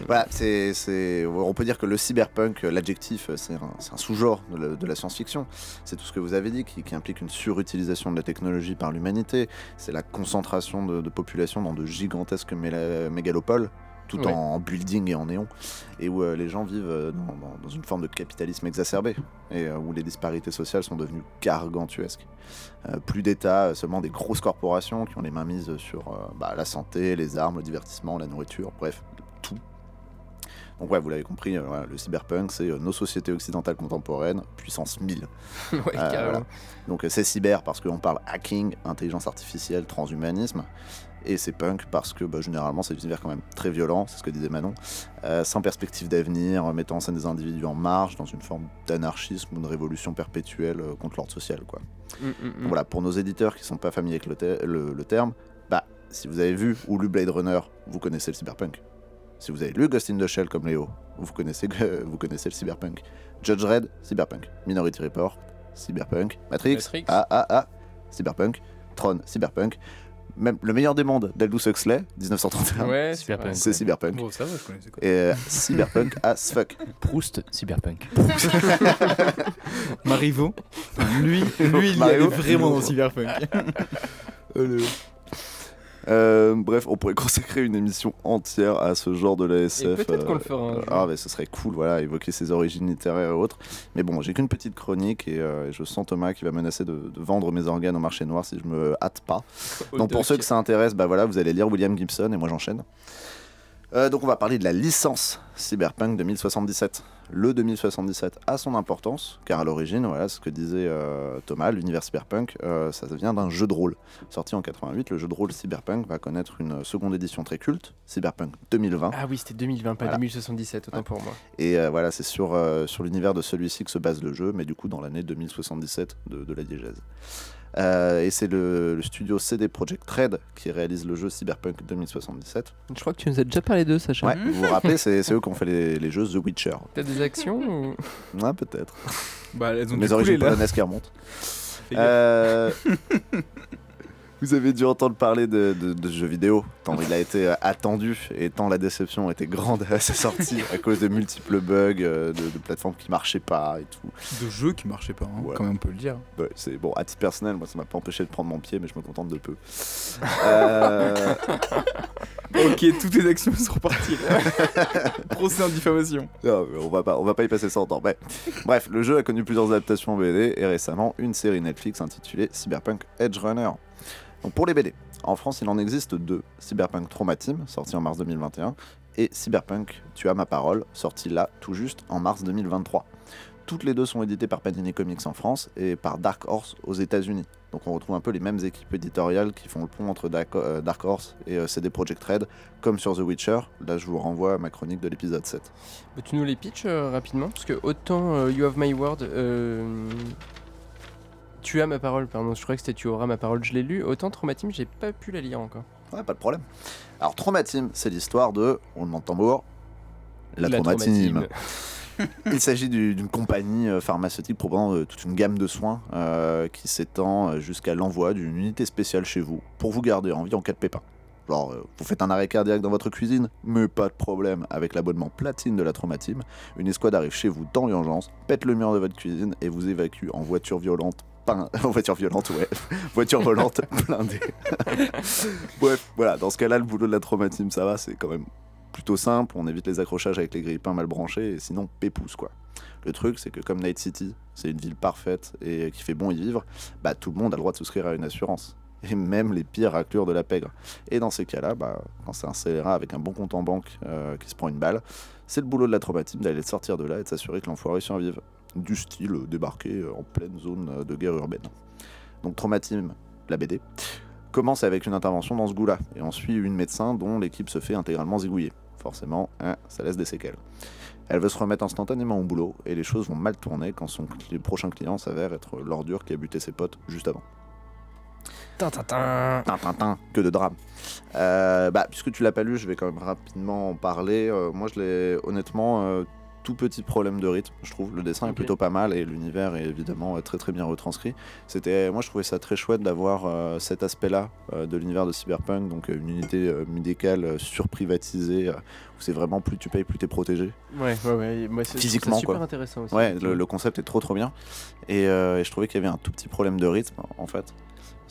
Voilà, c'est, on peut dire que le cyberpunk, l'adjectif, c'est un, sous-genre de la, de la science-fiction. C'est tout ce que vous avez dit, qui, qui implique une surutilisation de la technologie par l'humanité. C'est la concentration de, de population dans de gigantesques mégalopoles, tout en building et en néon, et où euh, les gens vivent euh, dans, une forme de capitalisme exacerbé, et euh, où les disparités sociales sont devenues gargantuesques. Plus d'État, seulement des grosses corporations qui ont les mains mises sur bah, la santé, les armes, le divertissement, la nourriture, bref, tout. Donc ouais, vous l'avez compris, euh, voilà, le cyberpunk, c'est euh, nos sociétés occidentales contemporaines, puissance 1000. ouais, Euh, carrément. voilà. Donc c'est cyber parce qu'on parle hacking, intelligence artificielle, transhumanisme. Et c'est punk parce que bah, généralement c'est des univers quand même très violent, c'est ce que disait Manon, euh, sans perspective d'avenir, euh, mettant en scène des individus en marge, dans une forme d'anarchisme ou de révolution perpétuelle euh, contre l'ordre social. Quoi. Mm, mm, mm. Donc voilà, pour nos éditeurs qui sont pas familiers avec le, te- le- le terme, bah, si vous avez vu ou lu Blade Runner, vous connaissez le cyberpunk. Si vous avez lu Ghost in the Shell comme Léo, vous connaissez, vous connaissez le cyberpunk. Judge Red, cyberpunk. Minority Report, cyberpunk. Matrix, Matrix. ah ah ah, cyberpunk. Tron, cyberpunk. Même le meilleur des mondes, d'Aldous Huxley, 1931, Ouais, Cyberpunk. c'est cyberpunk. Bon, ça va, je connaissais quoi. Et euh, cyberpunk as fuck. Proust, Cyberpunk. Marivaux, lui, lui, il est vraiment dans. Cyberpunk. Euh, bref, on pourrait consacrer une émission entière à ce genre de la Et SF. peut-être qu'on le euh, fera un jour. Ah, mais ce serait cool, voilà, évoquer ses origines littéraires et autres. Mais bon, j'ai qu'une petite chronique et euh, je sens Thomas qui va menacer de, de vendre mes organes au marché noir si je me hâte pas. Donc pour ceux que ça intéresse, bah voilà, vous allez lire William Gibson et moi j'enchaîne. Euh, donc on va parler de la licence Cyberpunk 2077. Le 2077 a son importance, car à l'origine, voilà ce que disait euh, Thomas, l'univers Cyberpunk, euh, ça vient d'un jeu de rôle. Sorti en 88, le jeu de rôle Cyberpunk va connaître une seconde édition très culte, Cyberpunk 2020. Ah oui, c'était 2020, pas Voilà. 2077, autant Ouais. pour moi. Et voilà, c'est sur, sur l'univers de celui-ci que se base le jeu, mais du coup dans l'année 2077 de, de la diégèse. Euh, et c'est le, le studio CD Projekt Red qui réalise le jeu Cyberpunk 2077. Je crois que tu nous as déjà parlé d'eux, Sacha. Ouais, vous vous rappelez, c'est eux qui ont fait les, les jeux The Witcher. T'as des actions ou... Ouais, peut-être. Bah, elles ont Mes origines polonaises qui remontent. Euh, Vous avez dû entendre parler de, de, de ce jeu vidéo, tant il a été euh, attendu et tant la déception était grande à sa sortie à cause de multiples bugs, euh, de, de plateformes qui marchaient pas et tout. De jeux qui marchaient pas, hein, Ouais. quand même on peut le dire. Ouais, c'est bon, à titre personnel, moi ça m'a pas empêché de prendre mon pied, mais je me contente de peu. Euh, ok, toutes tes actions sont reparties. Procès en diffamation. non, mais on va pas, on va pas y passer 100 ans. Bref. Bref, le jeu a connu plusieurs adaptations en BD et récemment une série Netflix intitulée Cyberpunk Edge Runner. Donc pour les BD, en France il en existe deux Cyberpunk Trauma Team, sorti en mars 2021, et Cyberpunk Tu as ma parole, sorti là tout juste en mars 2023. Toutes les deux sont éditées par Panini Comics en France et par Dark Horse aux États-Unis. Donc on retrouve un peu les mêmes équipes éditoriales qui font le pont entre Dark, euh, Horse et euh, CD Projekt Red, comme sur The Witcher. Là je vous renvoie à ma chronique de l'épisode 7. Bah, tu nous les pitches euh, rapidement Parce que autant You Have My Word, tu as ma parole, pardon, je crois que c'était Tu auras ma parole, je l'ai lu. Autant Traumatim, j'ai pas pu la lire encore. Ouais, pas de problème. Alors, Trauma Team, c'est l'histoire de, on demande tambour, la, Trauma Team. Il s'agit du- d'une compagnie euh, pharmaceutique proposant euh, toute une gamme de soins euh, qui s'étend euh, jusqu'à l'envoi d'une unité spéciale chez vous pour vous garder en vie en cas de pépin. Genre, euh, vous faites un arrêt cardiaque dans votre cuisine, mais pas de problème, avec l'abonnement platine de la Trauma Team, une escouade arrive chez vous dans l'urgence, pète le mur de votre cuisine et vous évacue en voiture violente. Pas en voiture violente, ouais. voiture volante blindée. Bref, voilà, dans ce cas-là, le boulot de la Trauma Team, ça va, c'est quand même plutôt simple, on évite les accrochages avec les grippins mal branchés, et sinon pépouze quoi. Le truc, c'est que comme Night City, c'est une ville parfaite et qui fait bon y vivre, bah tout le monde a le droit de souscrire à une assurance. Et même les pires raclures de la pègre. Et dans ces cas-là, bah, quand c'est un scélérat avec un bon compte en banque euh, qui se prend une balle, c'est le boulot de la traumatisme d'aller sortir de là et de s'assurer que l'enfoiré survive. Du style débarquer euh, en pleine zone euh, de guerre urbaine. Donc Traumatisme, la BD, commence avec une intervention dans ce goût-là, et on suit une médecin dont l'équipe se fait intégralement zigouiller. Forcément, hein, ça laisse des séquelles. Elle veut se remettre instantanément au boulot, et les choses vont mal tourner quand son cli- prochain client s'avère être l'ordure qui a buté ses potes juste avant. Tintintin. Tintintin, que de drame. Euh, bah, puisque tu l'as pas lu, je vais quand même rapidement en parler. Euh, moi, je l'ai honnêtement euh, tout petit problème de rythme, je trouve. Le dessin est plutôt pas mal et l'univers est évidemment euh, très très bien retranscrit. C'était, moi, je trouvais ça très chouette d'avoir euh, cet aspect-là euh, de l'univers de Cyberpunk, donc une unité euh, médicale surprivatisée où c'est vraiment plus tu payes, plus t'es protégé. Ouais, ouais, ouais. Moi, Physiquement, super quoi. intéressant aussi. Ouais, le, le concept est trop trop bien. Et, et je trouvais qu'il y avait un tout petit problème de rythme en fait.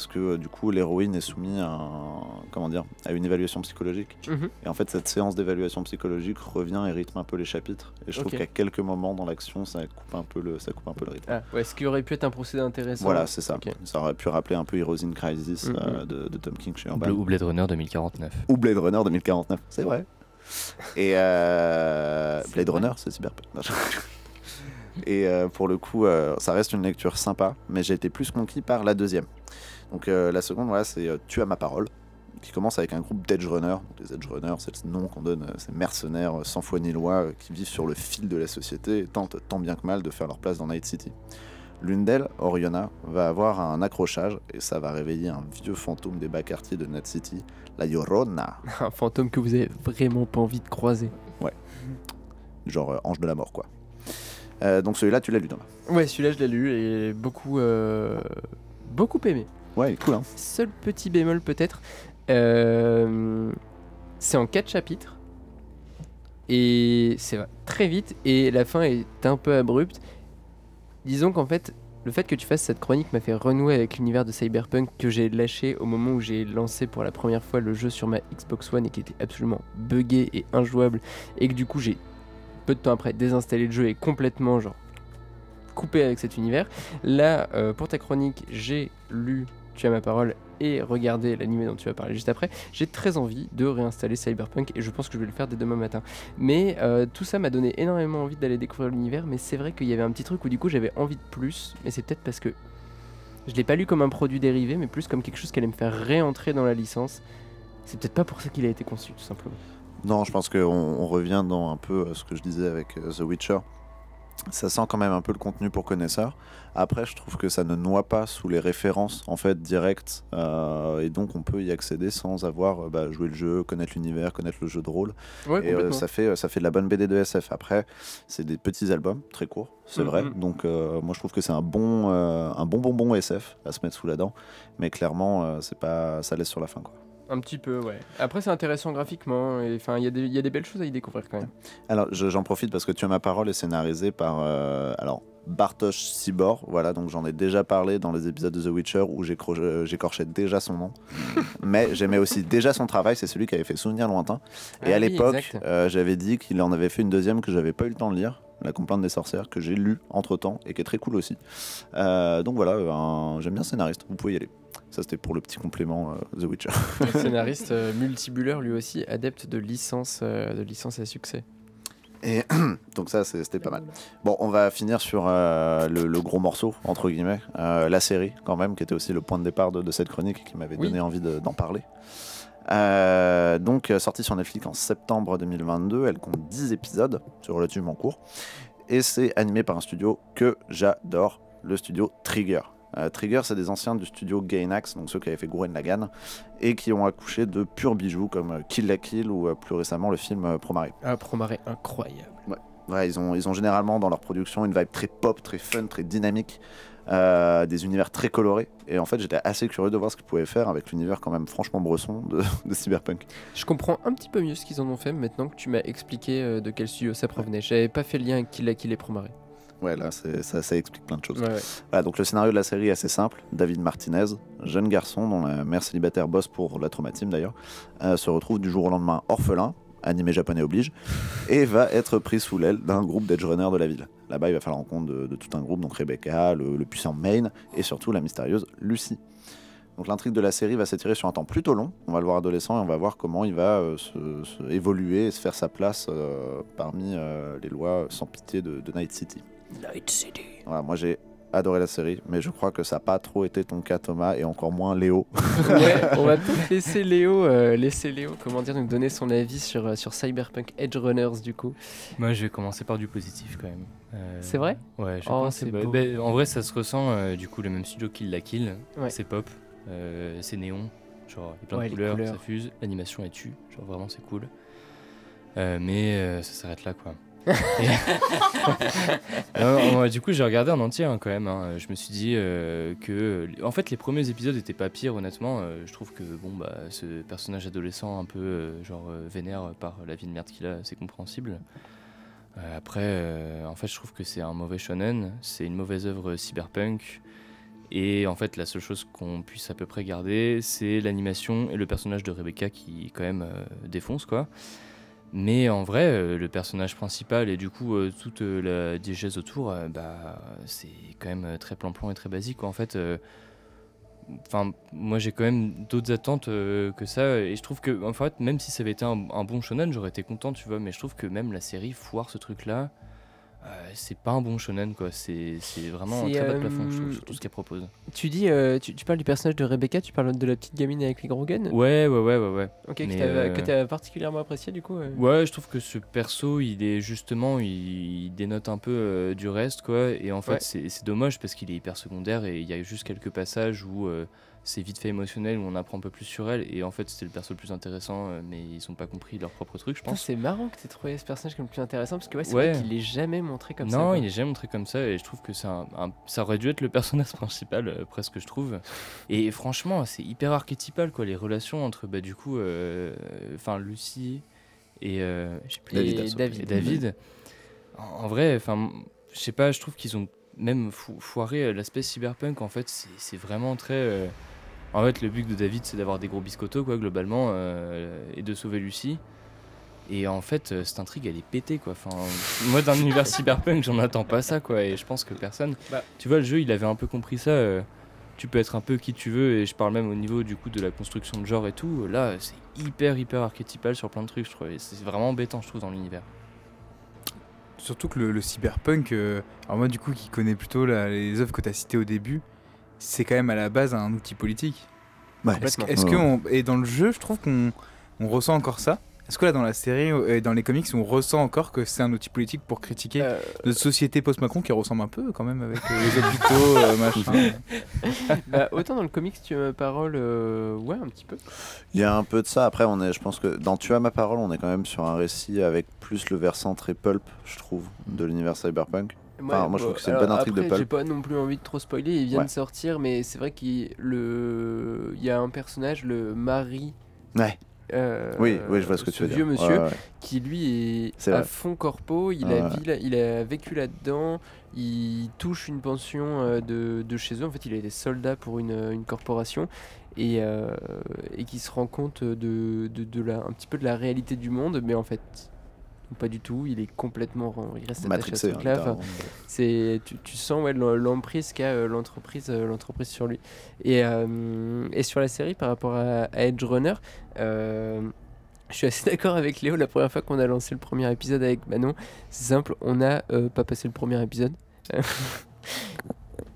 Parce que euh, du coup, l'héroïne est soumise à, un- comment dire, à une évaluation psychologique. Mhm. Et en fait, cette séance d'évaluation psychologique revient et rythme un peu les chapitres. Et je trouve qu'à quelques moments dans l'action, ça coupe un peu le, ça coupe un peu le rythme. Ah, ouais, ce qui aurait pu être un procédé intéressant. Voilà, c'est ça. Ça aurait pu rappeler un peu Heroes in Crisis Mhm. euh, de, de Tom King chez Urban. Ou Blade Runner 2049. Ou Blade Runner 2049, c'est vrai. Et euh, Blade vrai. Runner, c'est. Non, je- Et euh, pour le coup, euh, ça reste une lecture sympa, mais j'ai été plus conquis par la deuxième. Donc euh, la seconde, voilà, c'est euh, Tu as ma parole, qui commence avec un groupe d'Edge Runners. Donc, les Edge Runners, c'est le nom qu'on donne à ces mercenaires euh, sans foi ni loi euh, qui vivent sur le fil de la société et tentent tant bien que mal de faire leur place dans Night City. L'une d'elles, Oriona, va avoir un accrochage et ça va réveiller un vieux fantôme des bas quartiers de Night City, la Yorona, Un fantôme que vous avez vraiment pas envie de croiser. genre euh, ange de la mort quoi. Euh, donc celui-là, tu l'as lu Thomas. Ouais, celui-là, je l'ai lu et beaucoup, euh, beaucoup aimé. Ouais, cool hein. Seul petit bémol peut-être, euh, c'est en 4 chapitres et c'est très vite et la fin est un peu abrupte. Disons qu'en fait, le fait que tu fasses cette chronique m'a fait renouer avec l'univers de Cyberpunk que j'ai lâché au moment où j'ai lancé pour la première fois le jeu sur ma Xbox One et qui était absolument buggé et injouable et que du coup j'ai peu de temps après désinstallé le jeu et complètement genre coupé avec cet univers. Là, euh, pour ta chronique, j'ai lu Tu as ma parole et regardé l'animé dont tu vas parler juste après. J'ai très envie de réinstaller Cyberpunk et je pense que je vais le faire dès demain matin. Mais euh, tout ça m'a donné énormément envie d'aller découvrir l'univers, mais c'est vrai qu'il y avait un petit truc où du coup j'avais envie de plus, mais c'est peut-être parce que je l'ai pas lu comme un produit dérivé, mais plus comme quelque chose qui allait me faire réentrer dans la licence. C'est peut-être pas pour ça qu'il a été conçu, tout simplement. Non, je pense qu'on on revient dans un peu euh, ce que je disais avec euh, The Witcher. Ça sent quand même un peu le contenu pour connaisseurs. Après, je trouve que ça ne noie pas sous les références en fait directes, euh, et donc on peut y accéder sans avoir euh, bah, joué le jeu, connaître l'univers, connaître le jeu de rôle. Ouais, Et euh, ça fait ça fait de la bonne BD de SF. Après, c'est des petits albums très courts, c'est vrai. Donc euh, moi je trouve que c'est un bon un bon bonbon SF à se mettre sous la dent, mais clairement c'est pas ça laisse sur la fin quoi. Un petit peu, ouais. Après, c'est intéressant graphiquement. Enfin, il y, a des- il y a des belles choses à y découvrir quand même. Alors, je- j'en profite parce que Tu as ma parole est scénarisé par euh, alors Bartosz Sibor. Voilà, donc j'en ai déjà parlé dans les épisodes de The Witcher où j'écro- euh, j'écorchais déjà son nom. Mais j'aimais aussi déjà son travail. C'est celui qui avait fait Souvenir lointain. Et Ah à oui, l'époque, euh, j'avais dit qu'il en avait fait une deuxième que j'avais pas eu le temps de lire. La complainte des sorcières que j'ai lu entre temps et qui est très cool aussi. Euh, donc voilà, un- j'aime bien scénariste, vous pouvez y aller. Ça c'était pour le petit complément euh, The Witcher. Scénariste multibuleur, lui aussi, adepte de licence, de licence à succès. Et donc ça c'était pas mal. Bon, on va finir sur euh, le, le gros morceau, entre guillemets, euh, la série quand même, qui était aussi le point de départ de, de cette chronique et qui m'avait Oui. donné envie de- d'en parler. Euh, donc, sortie sur Netflix en septembre 2022, elle compte 10 épisodes, c'est relativement court, et c'est animé par un studio que j'adore, le studio Trigger. Euh, Trigger, c'est des anciens du studio Gainax, donc ceux qui avaient fait Gurren Lagann, et qui ont accouché de purs bijoux comme euh, Kill la Kill ou euh, plus récemment le film euh, Promare. Un promaré incroyable. Ouais, ils, ont, ils ont généralement dans leur production une vibe très pop, très fun, très dynamique, euh, des univers très colorés. Et en fait, j'étais assez curieux de voir ce qu'ils pouvaient faire avec l'univers quand même franchement bresson de, de Cyberpunk. Je comprends un petit peu mieux ce qu'ils en ont fait maintenant que tu m'as expliqué de quel studio ça provenait. J'avais pas fait le lien avec qui l'a qui les promaré. Ouais, là, ça, ça explique plein de choses. Ouais, ouais. Voilà, donc le scénario de la série est assez simple. David Martinez, jeune garçon dont la mère célibataire bosse pour la Trauma Team d'ailleurs, euh, se retrouve du jour au lendemain orphelin, animé japonais oblige, et va être pris sous l'aile d'un groupe d'edge-runners de la ville. Là-bas, il va faire la rencontre de, de tout un groupe, donc Rebecca, le, le puissant Maine, et surtout la mystérieuse Lucy. Donc l'intrigue de la série va s'étirer sur un temps plutôt long. On va le voir adolescent et on va voir comment il va euh, se, se évoluer et se faire sa place euh, parmi euh, les lois sans pitié de, de Night City. Night City. Voilà, moi j'ai adoré la série, mais je crois que ça n'a pas trop été ton cas Thomas et encore moins Léo. Ouais, on va peut-être laisser Léo, euh, laisser Léo, comment dire, nous donner son avis sur, euh, sur Cyberpunk Edge Runners du coup. Moi, je vais commencer par du positif quand même. Euh, C'est vrai? Ouais, je vais Oh, c'est bah, beau. bah, en vrai, ça se ressent euh, du coup le même studio Kill la Kill. Ouais. C'est pop, euh, c'est néon, genre il y a plein Ouais, de couleurs, couleurs. ça fuse, l'animation est tue, genre vraiment c'est cool. Euh, mais euh, ça s'arrête là quoi. Du coup, j'ai regardé en entier hein, quand même. hein. Je me suis dit euh, que, en fait, les premiers épisodes étaient pas pires, honnêtement. Euh, je trouve que bon, bah, ce personnage adolescent un peu euh, genre vénère par la vie de merde qu'il a, c'est compréhensible. Après, en fait, je trouve que c'est un mauvais shonen, c'est une mauvaise œuvre cyberpunk. Et en fait, la seule chose qu'on puisse à peu près garder, c'est l'animation et le personnage de Rebecca qui, quand même, défonce quoi. Mais en vrai, euh, le personnage principal et du coup euh, toute euh, la diégèse autour, bah, c'est quand même très plan-plan et très basique. En fait, moi j'ai quand même d'autres attentes que ça. Et je trouve que, en fait, même si ça avait été un, un bon shonen, j'aurais été content, tu vois. Mais je trouve que même la série foire ce truc-là. Euh, c'est pas un bon shonen, quoi. C'est vraiment un très bas de euh, plafond, je trouve, sur tout ce qu'elle propose. Tu dis, euh, tu, tu parles du personnage de Rebecca, tu parles de la petite gamine avec les gros guns Ouais, ouais, ouais, ouais, ouais. Ok, que mais, euh, que t'as particulièrement apprécié du coup euh Ouais, je trouve que ce perso, il est justement, il, il dénote un peu euh, du reste, quoi. Et en fait, Ouais. c'est dommage parce qu'il est hyper secondaire et il y a juste quelques passages où euh, c'est vite fait émotionnel, où on apprend un peu plus sur elle. Et en fait, c'était le perso le plus intéressant, euh, mais ils ont pas compris leur propre truc, je pense. C'est marrant que t'aies trouvé ce personnage comme le plus intéressant parce que ouais, c'est Ouais. vrai qu'il est jamais montré comme ça. non, il est jamais montré comme ça et je trouve que c'est un, un- ça aurait dû être le personnage principal, euh, presque, je trouve. Et franchement, c'est hyper archétypal, quoi, les relations entre, bah, du coup, euh, enfin, Lucie et, euh, plus, David, David. et David, en, en vrai, enfin, je sais pas, je trouve qu'ils ont même fo- foiré euh, l'aspect cyberpunk. En fait, c'est c'est vraiment très. euh, En fait, le but de David, c'est d'avoir des gros biscottos, quoi, globalement, euh, et de sauver Lucie. Et en fait, euh, cette intrigue, elle est pétée, quoi. Enfin, moi, d'un univers cyberpunk, j'en attends pas ça, quoi. Et je pense que personne. Bah. Tu vois, le jeu, il avait un peu compris ça. euh, tu peux être un peu qui tu veux, et je parle même au niveau du coup de la construction de genre et tout. Là, c'est hyper, hyper archétypal sur plein de trucs, je trouve. Et c'est vraiment embêtant, je trouve, dans l'univers. Surtout que le, le cyberpunk, euh, alors moi du coup qui connais plutôt la- les œuvres que tu as citées au début, c'est quand même à la base un outil politique. Ouais. Est-ce que, et dans le jeu, je trouve qu'on on ressent encore ça. Est-ce que là, dans la série et dans les comics, on ressent encore que c'est un outil politique pour critiquer Euh, notre société post-Macron qui ressemble un peu quand même avec euh, les hôpitaux, euh, machin bah, autant dans le comics, tu as ma parole, euh, ouais, un petit peu. Il y a un peu de ça. Après, on est, je pense que dans Tu as ma parole, on est quand même sur un récit avec plus le versant très pulp, je trouve, de l'univers cyberpunk. Enfin, moi, je trouve que c'est une bonne intrigue de pulp. J'ai pas non plus envie de trop spoiler, il vient Ouais. de sortir, mais c'est vrai qu'il le... il y a un personnage, le mari. Ouais. euh, Oui, oui, je vois ce que tu veux vieux dire. monsieur Ouais, ouais. qui lui est, à vrai. fond corpo, il, a, ouais. vi- là- il a vécu là-dedans, il touche une pension euh, de, de chez eux, en fait il a été soldat pour une, une corporation et, euh, et qui se rend compte de, de, de la, un petit peu de la réalité du monde, mais en fait pas du tout, il est complètement, il reste attaché à ce truc-là, enfin, c'est tu, tu sens ouais, l'em- l'emprise qu'a euh, l'entreprise euh, l'entreprise sur lui. Et, euh, et sur la série par rapport à, à Edge Runner euh, je suis assez d'accord avec Léo la première fois qu'on a lancé le premier épisode avec Manon c'est simple on n'a euh, pas passé le premier épisode.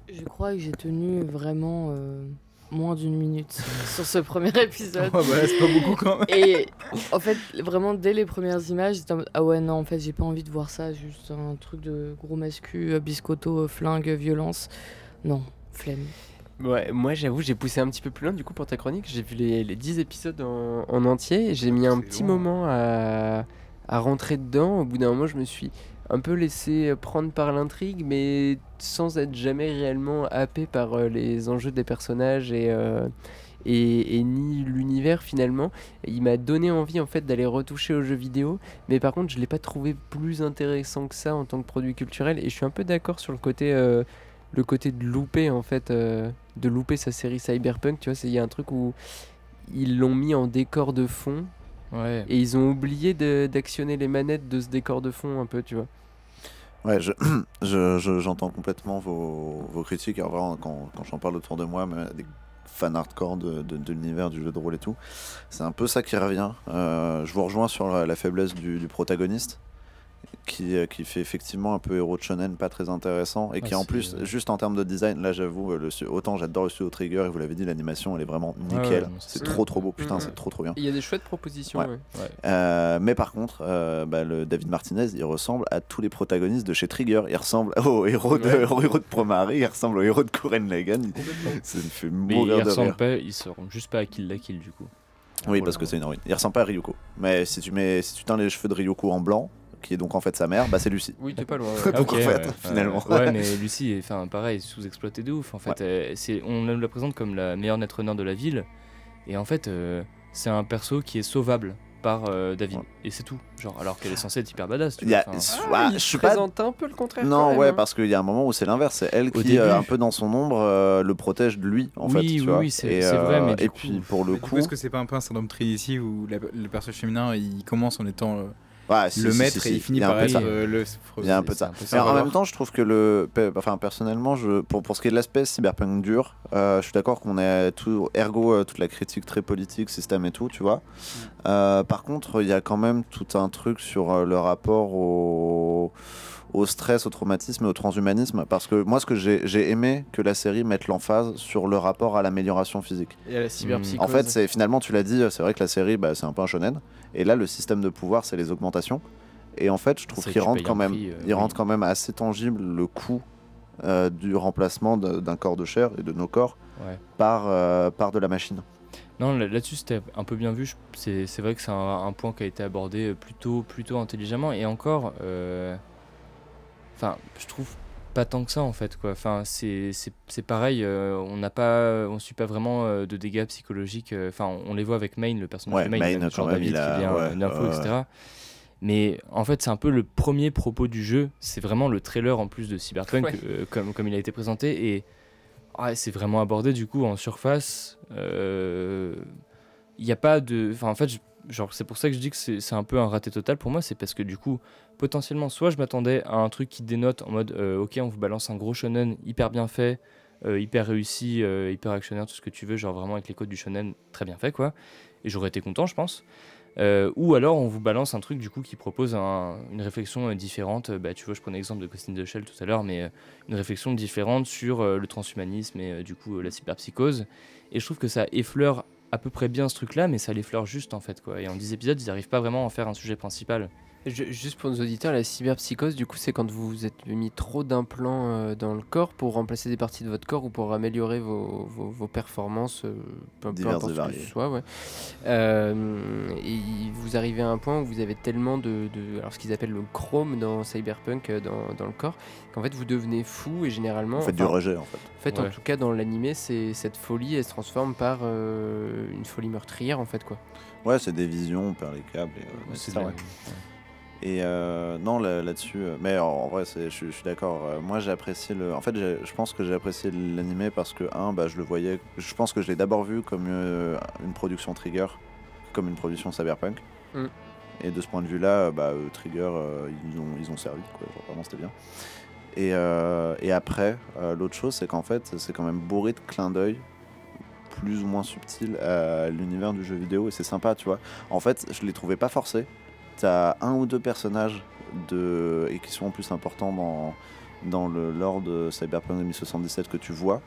Je crois que j'ai tenu vraiment euh, moins d'une minute sur ce premier épisode. Ouais, bah là, c'est pas beaucoup quand même. Et en fait, vraiment, dès les premières images, j'étais en mode, ah ouais, non, en fait, j'ai pas envie de voir ça. Juste un truc de gros mascu, euh, biscotto, euh, flingue, violence. Non, flemme. Ouais, moi j'avoue, j'ai poussé un petit peu plus loin du coup pour ta chronique. J'ai vu les, les 10 épisodes en, en entier j'ai mis un petit long. moment à, à rentrer dedans. Au bout d'un moment, je me suis un peu laissé prendre par l'intrigue, mais sans être jamais réellement happé par euh, les enjeux des personnages et, euh, et, ni l'univers finalement. Il m'a donné envie en fait d'aller retoucher aux jeux vidéo, mais par contre, je l'ai pas trouvé plus intéressant que ça en tant que produit culturel. Et je suis un peu d'accord sur le côté. euh, le côté de louper en fait de louper sa série cyberpunk tu vois il y a un truc où ils l'ont mis en décor de fond Ouais. et ils ont oublié de- d'actionner les manettes de ce décor de fond un peu tu vois Ouais, je, je- je- j'entends complètement vos, vos critiques. En vrai, quand, quand j'en parle autour de moi, même des fans hardcore de, de- de l'univers du jeu de rôle et tout, c'est un peu ça qui revient. Euh, je vous rejoins sur la, la faiblesse du, du protagoniste. Qui, euh, qui fait effectivement un peu héros de shonen pas très intéressant et Ouais, qui en plus ouais. juste en termes de design là j'avoue euh, le autant j'adore le studio Trigger et vous l'avez dit l'animation elle est vraiment Ouais, nickel ouais, c'est trop trop beau putain Mm, c'est mm. trop trop bien il y a des chouettes propositions Ouais. ouais. euh, mais par contre, euh, bah, le David Martinez, il ressemble à tous les protagonistes de chez Trigger. Il ressemble au héros de, Ouais. au héros de Promare, il ressemble au héros de Kuren Lagann. Ça me fait Mais il ressemble rire. pas, ils seront juste pas à Kill la Kill du coup. Oui, parce que c'est une héroïne. Il ressemble pas à Ryuko. Mais si tu mets, si tu teins les cheveux de Ryuko en blanc, qui est donc en fait sa mère, bah c'est Lucie. oui t'es pas loin Ah, ouais. Donc, en fait, finalement. Ouais, mais Lucie est enfin, pareil, sous-exploitée de ouf. En fait, Euh, c'est, on la présente comme la meilleure netrunner de la ville. Et en fait, euh, c'est un perso qui est sauvable par euh, David. Ouais. Et c'est tout. Genre, alors qu'elle est censée être hyper badass. Tu Il y vois, a- Ah, il je suis pas présente un peu le contraire quand Non, même, ouais, hein. parce qu'il y a un moment où c'est l'inverse. C'est elle Au qui, début. euh, un peu dans son ombre, euh, le protège de lui, en Oui, fait. oui, tu oui, c'est- Et, c'est vrai, mais et coup- puis pour le coup, est-ce que c'est pas un peu un syndrome Trinity où la- le personnage féminin il commence en étant euh, ouais, si, le si, maître si, et il finit par être ça. euh, le. Il y a un peu de ça. Mais en même temps, je trouve que le, enfin personnellement, je, pour, pour ce qui est de l'aspect cyberpunk dur, euh, je suis d'accord qu'on est tout ergo euh, toute la critique très politique, système et tout, tu vois. Euh, par contre, il y a quand même tout un truc sur le rapport au, au stress, au traumatisme et au transhumanisme, parce que moi, ce que j'ai j'ai aimé que la série mette l'emphase sur le rapport à l'amélioration physique. et à la cyberpsychose En fait, c'est finalement, tu l'as dit, c'est vrai que la série, bah, c'est un peu un shonen. Et là, le système de pouvoir, c'est les augmentations. Et en fait, je trouve qu'il rentre quand même, prix, euh, il oui. rentre quand même assez tangible le coût euh, du remplacement d'un corps de chair et de nos corps Ouais. par, euh, par de la machine. Non, là- là-dessus c'était un peu bien vu. C'est vrai que c'est un, un point qui a été abordé plutôt, plutôt intelligemment. Et encore, enfin, je trouve pas tant que ça en fait. Quoi. Enfin, c'est c'est- c'est pareil. euh, on n'a pas, on suit pas vraiment euh, de dégâts psychologiques. euh, Enfin, on, on les voit avec Main, le personnage Ouais, de Main, Main, même, David il a- qui vient ouais, euh, etc. Mais en fait, c'est un peu le premier propos du jeu. C'est vraiment le trailer en plus de Cyberpunk, Ouais. euh, comme, comme il a été présenté. Et c'est vraiment abordé du coup en surface. Euh, Il n'y a pas de. Enfin, en fait, je- genre, c'est pour ça que je dis que c'est un peu un raté total pour moi. C'est parce que du coup, potentiellement, soit je m'attendais à un truc qui dénote en mode euh, ok, on vous balance un gros shonen hyper bien fait, euh, hyper réussi, euh, hyper actionnaire, tout ce que tu veux, genre vraiment avec les codes du shonen très bien fait, quoi. Et j'aurais été content, je pense. Ou alors on vous balance un truc du coup qui propose un- une réflexion différente. Bah, tu vois, je prenais l'exemple de Ghost in the Shell tout à l'heure, mais une réflexion différente sur le transhumanisme et du coup la cyberpsychose. Et je trouve que ça effleure à peu près bien ce truc-là, mais ça l'effleure juste en fait. Quoi. Et en 10 épisodes, ils n'arrivent pas vraiment à en faire un sujet principal. Je- juste pour nos auditeurs, la cyberpsychose, du coup, c'est quand vous vous êtes mis trop d'implants euh, dans le corps pour remplacer des parties de votre corps ou pour améliorer vos, vos, vos performances, euh, peu, importe et ce que ce soit. Ouais. Euh, et vous arrivez à un point où vous avez tellement de, de- alors ce qu'ils appellent le chrome dans Cyberpunk euh, dans, dans le corps, qu'en fait vous devenez fou et généralement. En fait, du rejet, en fait. en fait, en tout cas, dans l'animé, c'est cette folie, elle se transforme par euh, une folie meurtrière, en fait, quoi. Ouais, c'est des visions, on perd les câbles. Et, euh, c'est ça, ouais. Et euh, non, là- là-dessus, euh, mais en, vrai, je suis- je suis d'accord. euh, moi, j'ai apprécié le. En fait, je pense que j'ai apprécié l'animé parce que, un, bah, je le voyais. Je pense que je l'ai d'abord vu comme euh, une production Trigger, comme une production Cyberpunk. Mm. Et de ce point de vue-là, bah, Trigger, euh, ils, ont, ils ont servi, quoi. Genre, vraiment, c'était bien. Et, et après, l'autre chose, c'est qu'en fait, c'est quand même bourré de clins d'œil plus ou moins subtils à l'univers du jeu vidéo et c'est sympa, tu vois. En fait, je les trouvais pas forcés. T'as un ou deux personnages de et qui sont en plus importants dans dans le lore de Cyberpunk 2077 que tu vois.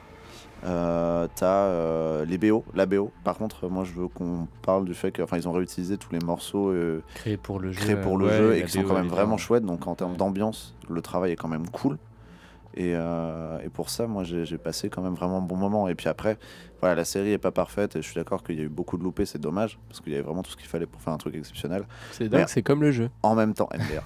Euh, t'as euh, les BO, la BO. Par contre, moi, je veux qu'on parle du fait qu'ils ont réutilisé tous les morceaux euh, Créé pour le jeu. créés pour le ouais, jeu et qui sont quand même vraiment chouettes. Donc en termes d'ambiance, le travail est quand même cool. Et, et pour ça, moi, j'ai passé quand même vraiment un bon moment. Et puis après, voilà, la série est pas parfaite et je suis d'accord qu'il y a eu beaucoup de loupés, c'est dommage parce qu'il y avait vraiment tout ce qu'il fallait pour faire un truc exceptionnel. C'est dingue, c'est comme le jeu. En même temps, MDR.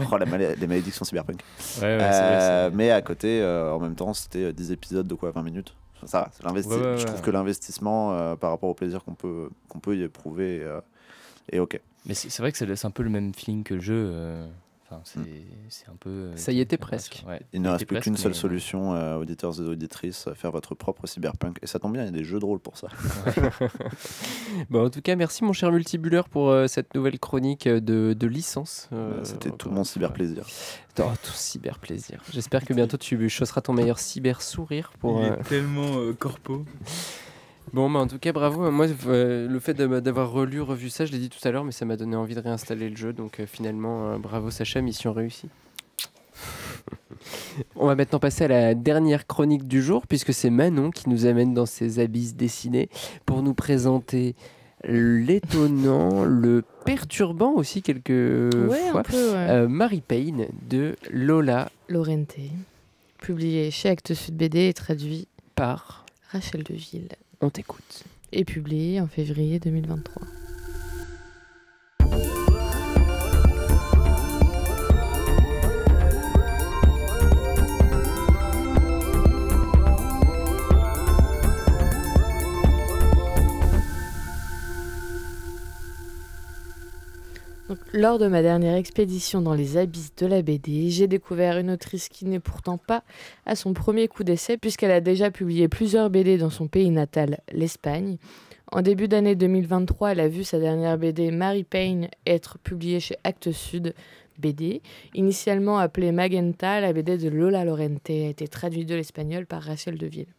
oh, la les malédictions cyberpunk. Ouais, ouais, Euh, mais à côté, euh, en même temps, c'était euh, 10 épisodes de quoi 20 minutes? Ça, va, Ouais, Je trouve que l'investissement euh, par rapport au plaisir qu'on peut, qu'on peut y éprouver euh, est ok. Mais c'est vrai que ça laisse un peu le même feeling que le jeu. Euh, Enfin, c'est Mm. c'est un peu. euh, Ça y était presque. ouais, Il ne reste plus qu'une seule mais- solution, euh, auditeurs et auditrices, à faire votre propre cyberpunk. Et ça tombe bien, il y a des jeux de rôle pour ça. Bon, en tout cas, merci mon cher multibuleur pour euh, cette nouvelle chronique euh, de, de licence. euh, Euh, C'était tout mon une fois. cyber plaisir. Oh, tout cyber plaisir. J'espère que bientôt tu chausseras ton meilleur cyber sourire pour. Il euh, est tellement euh, corpo. Bon, bah, en tout cas, bravo. Moi, euh, le fait d'avoir relu, revu ça, je l'ai dit tout à l'heure, mais ça m'a donné envie de réinstaller le jeu. Donc, euh, finalement, euh, bravo Sacha, mission réussie. On va maintenant passer à la dernière chronique du jour, puisque c'est Manon qui nous amène dans ses abysses dessinés pour nous présenter l'étonnant, le perturbant aussi quelques ouais, fois, un peu, ouais. Mary Payne de Lola Lorente, publié chez Actes Sud BD et traduit par Rachel Deville, On t'écoute. et publié en février 2023. Donc, lors de ma dernière expédition dans les abysses de la BD, j'ai découvert une autrice qui n'est pourtant pas à son premier coup d'essai puisqu'elle a déjà publié plusieurs BD dans son pays natal, l'Espagne. En début d'année 2023, elle a vu sa dernière BD Mary Payne être publiée chez Actes Sud BD. Initialement appelée Magenta, la BD de Lola Lorente a été traduite de l'espagnol par Rachel Deville.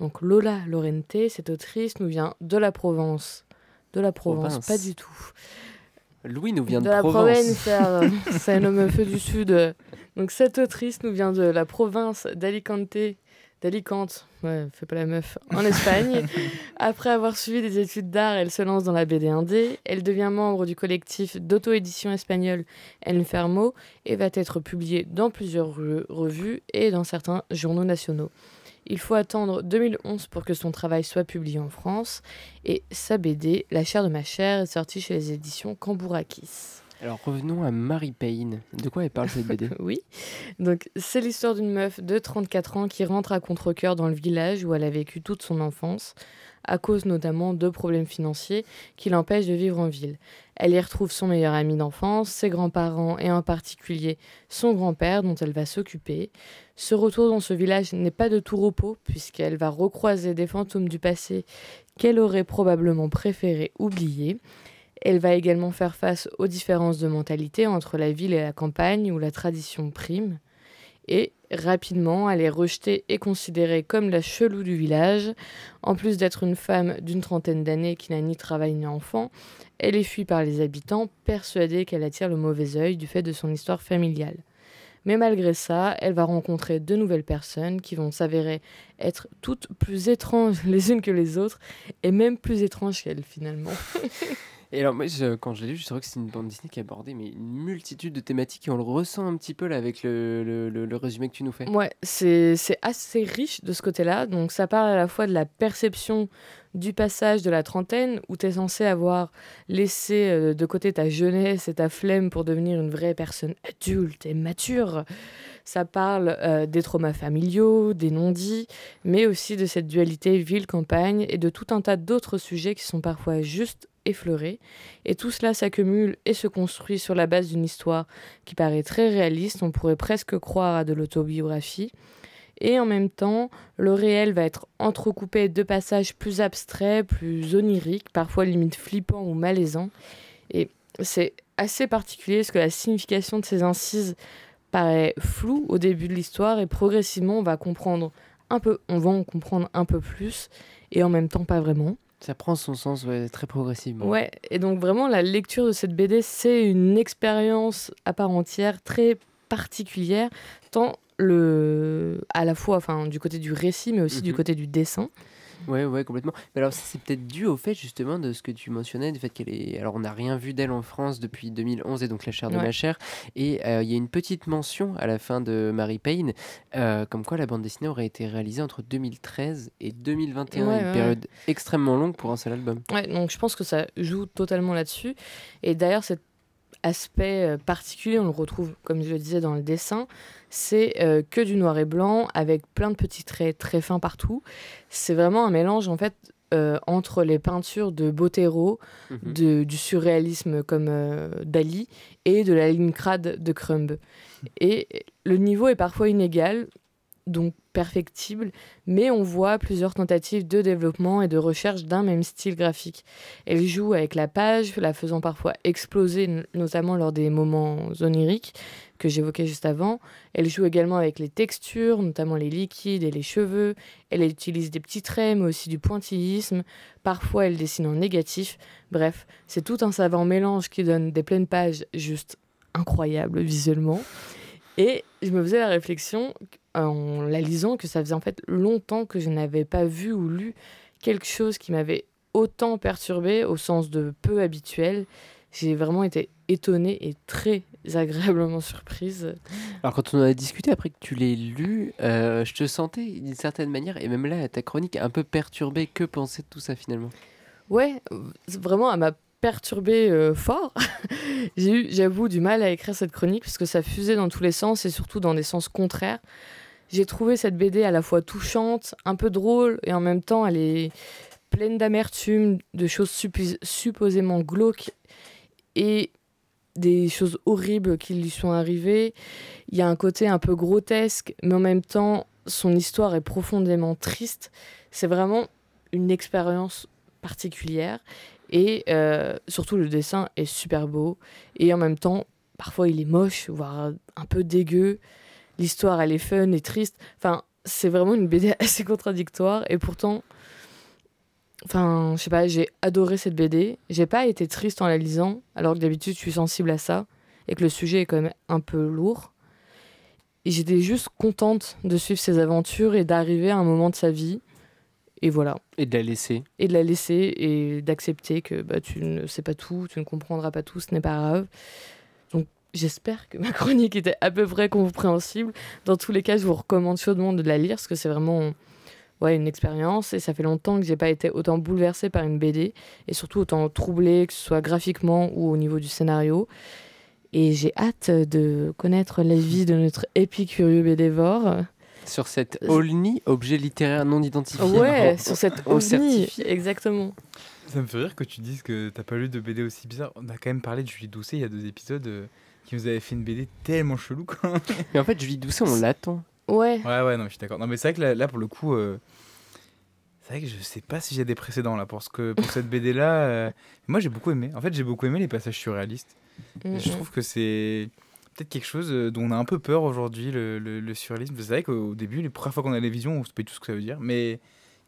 Donc Lola Lorente, cette autrice, nous vient de la Provence. De la Provence, Provence. pas du tout Louis nous vient de, de la euh, c'est un homme feu du sud. Donc cette autrice nous vient de la province d'Alicante, d'Alicante, ouais, fais pas la meuf, en Espagne. Après avoir suivi des études d'art, elle se lance dans la BD indé. Elle devient membre du collectif d'auto-édition espagnole El Fermo et va être publiée dans plusieurs re- revues et dans certains journaux nationaux. Il faut attendre 2011 pour que son travail soit publié en France. Et sa BD, La chair de ma chair, est sortie chez les éditions Cambourakis. Alors revenons à Mary Payne. De quoi elle parle cette BD Oui. Donc, c'est l'histoire d'une meuf de 34 ans qui rentre à contre-coeur dans le village où elle a vécu toute son enfance, à cause notamment de problèmes financiers qui l'empêchent de vivre en ville. Elle y retrouve son meilleur ami d'enfance, ses grands-parents et en particulier son grand-père dont elle va s'occuper. Ce retour dans ce village n'est pas de tout repos puisqu'elle va recroiser des fantômes du passé qu'elle aurait probablement préféré oublier. Elle va également faire face aux différences de mentalité entre la ville et la campagne où la tradition prime. Et rapidement, elle est rejetée et considérée comme la chelou du village. En plus d'être une femme d'une trentaine d'années qui n'a ni travail ni enfant, elle est fuie par les habitants, persuadée qu'elle attire le mauvais œil du fait de son histoire familiale. Mais malgré ça, elle va rencontrer de nouvelles personnes qui vont s'avérer être toutes plus étranges les unes que les autres, et même plus étranges qu'elle finalement. Et alors, moi, quand je l'ai lu, je trouvais que c'est une bande Disney qui abordait mais une multitude de thématiques et on le ressent un petit peu là avec le, le- le- résumé que tu nous fais. Ouais, c'est c'est assez riche de ce côté-là. Donc ça parle à la fois de la perception du passage de la trentaine, où tu es censé avoir laissé euh, de côté ta jeunesse et ta flemme pour devenir une vraie personne adulte et mature. Ça parle euh, des traumas familiaux, des non-dits, mais aussi de cette dualité ville-campagne et de tout un tas d'autres sujets qui sont parfois juste Et tout cela s'accumule et se construit sur la base d'une histoire qui paraît très réaliste, on pourrait presque croire à de l'autobiographie. Et en même temps, le réel va être entrecoupé de passages plus abstraits, plus oniriques, parfois limite flippants ou malaisants. Et c'est assez particulier parce que la signification de ces incises paraît floue au début de l'histoire et progressivement on va comprendre un peu, on va en comprendre un peu plus et en même temps pas vraiment. Ça prend son sens ouais, très progressivement. Ouais, et donc vraiment la lecture de cette BD, c'est une expérience à part entière très particulière, tant le à la fois enfin du côté du récit mais aussi du Mhm. côté du dessin. Ouais, ouais, complètement. Mais alors, c'est peut-être dû au fait, justement, de ce que tu mentionnais, du fait qu'elle est. Alors, on n'a rien vu d'elle en France depuis 2011 et donc La chair de Ouais. ma chair. Et euh, il y a une petite mention à la fin de Mary Payne, euh, comme quoi la bande dessinée aurait été réalisée entre 2013 et 2021, Ouais, une ouais, période extrêmement longue pour un seul album. Ouais, donc je pense que ça joue totalement là-dessus. Et d'ailleurs, cet aspect euh, particulier, on le retrouve, comme je le disais, dans le dessin. C'est euh, que du noir et blanc, avec plein de petits traits très fins partout. C'est vraiment un mélange, en fait, euh, entre les peintures de Botero, Mhm. de, du surréalisme comme euh, Dali, et de la ligne crade de Crumb. Et le niveau est parfois inégal, donc perfectible, mais on voit plusieurs tentatives de développement et de recherche d'un même style graphique. Elle joue avec la page, la faisant parfois exploser, notamment lors des moments oniriques que j'évoquais juste avant. Elle joue également avec les textures, notamment les liquides et les cheveux. Elle utilise des petits traits, mais aussi du pointillisme. Parfois, elle dessine en négatif. Bref, c'est tout un savant mélange qui donne des pleines pages juste incroyables visuellement. Et je me faisais la réflexion en la lisant que ça faisait en fait longtemps que je n'avais pas vu ou lu quelque chose qui m'avait autant perturbé au sens de peu habituel. J'ai vraiment été étonnée et très agréablement surprise. Alors, quand on en a discuté après que tu l'aies lu, euh, je te sentais d'une certaine manière, et même là, ta chronique, un peu perturbée. Que penser de tout ça finalement? Ouais, vraiment, elle m'a perturbé euh, fort. J'ai eu, j'avoue, du mal à écrire cette chronique parce que ça fusait dans tous les sens et surtout dans des sens contraires. J'ai trouvé cette BD à la fois touchante, un peu drôle et en même temps elle est pleine d'amertume, de choses supposément glauques et des choses horribles qui lui sont arrivées. Il y a un côté un peu grotesque, mais en même temps son histoire est profondément triste. C'est vraiment une expérience particulière et euh, surtout le dessin est super beau. Et en même temps parfois il est moche voire un peu dégueu. L'histoire elle est fun et triste. Enfin c'est vraiment une BD assez contradictoire. Et pourtant enfin je sais pas j'ai adoré cette BD j'ai pas été triste en la lisant alors que d'habitude je suis sensible à ça et que le sujet est quand même un peu lourd. Et j'étais juste contente de suivre ses aventures et d'arriver à un moment de sa vie et voilà Et de la laisser. et de la laisser et d'accepter que bah, tu ne sais pas tout, tu ne comprendras pas tout, ce n'est pas grave. Donc j'espère que ma chronique était à peu près compréhensible. Dans tous les cas, je vous recommande chaudement de la lire parce que c'est vraiment ouais, une expérience et ça fait longtemps que j'ai pas été autant bouleversée par une BD et surtout autant troublée, que ce soit graphiquement ou au niveau du scénario. Et j'ai hâte de connaître l'avis de notre épicurieux BDvore. Sur cette Olni, objet littéraire non identifié. Ouais, sur cette certifie. exactement. Ça me fait rire que tu dises que t'as pas lu de BD aussi bizarre. On a quand même parlé de Julie Doucet il y a deux épisodes euh, qui nous avait fait une BD tellement chelou quoi. Mais en fait, Julie Doucet, on l'attend. Ouais. Ouais, ouais, non, je suis d'accord. Non, mais c'est vrai que là, là, pour le coup, euh, c'est vrai que je sais pas si j'ai des précédents là pour, ce que, pour cette BD là. euh, moi, j'ai beaucoup aimé. En fait, j'ai beaucoup aimé les passages surréalistes. Et Mm, je trouve que c'est peut-être quelque chose euh, dont on a un peu peur aujourd'hui, le, le, le surréalisme. C'est vrai qu'au début, les premières fois qu'on a les visions, on se paye tout ce que ça veut dire. Mais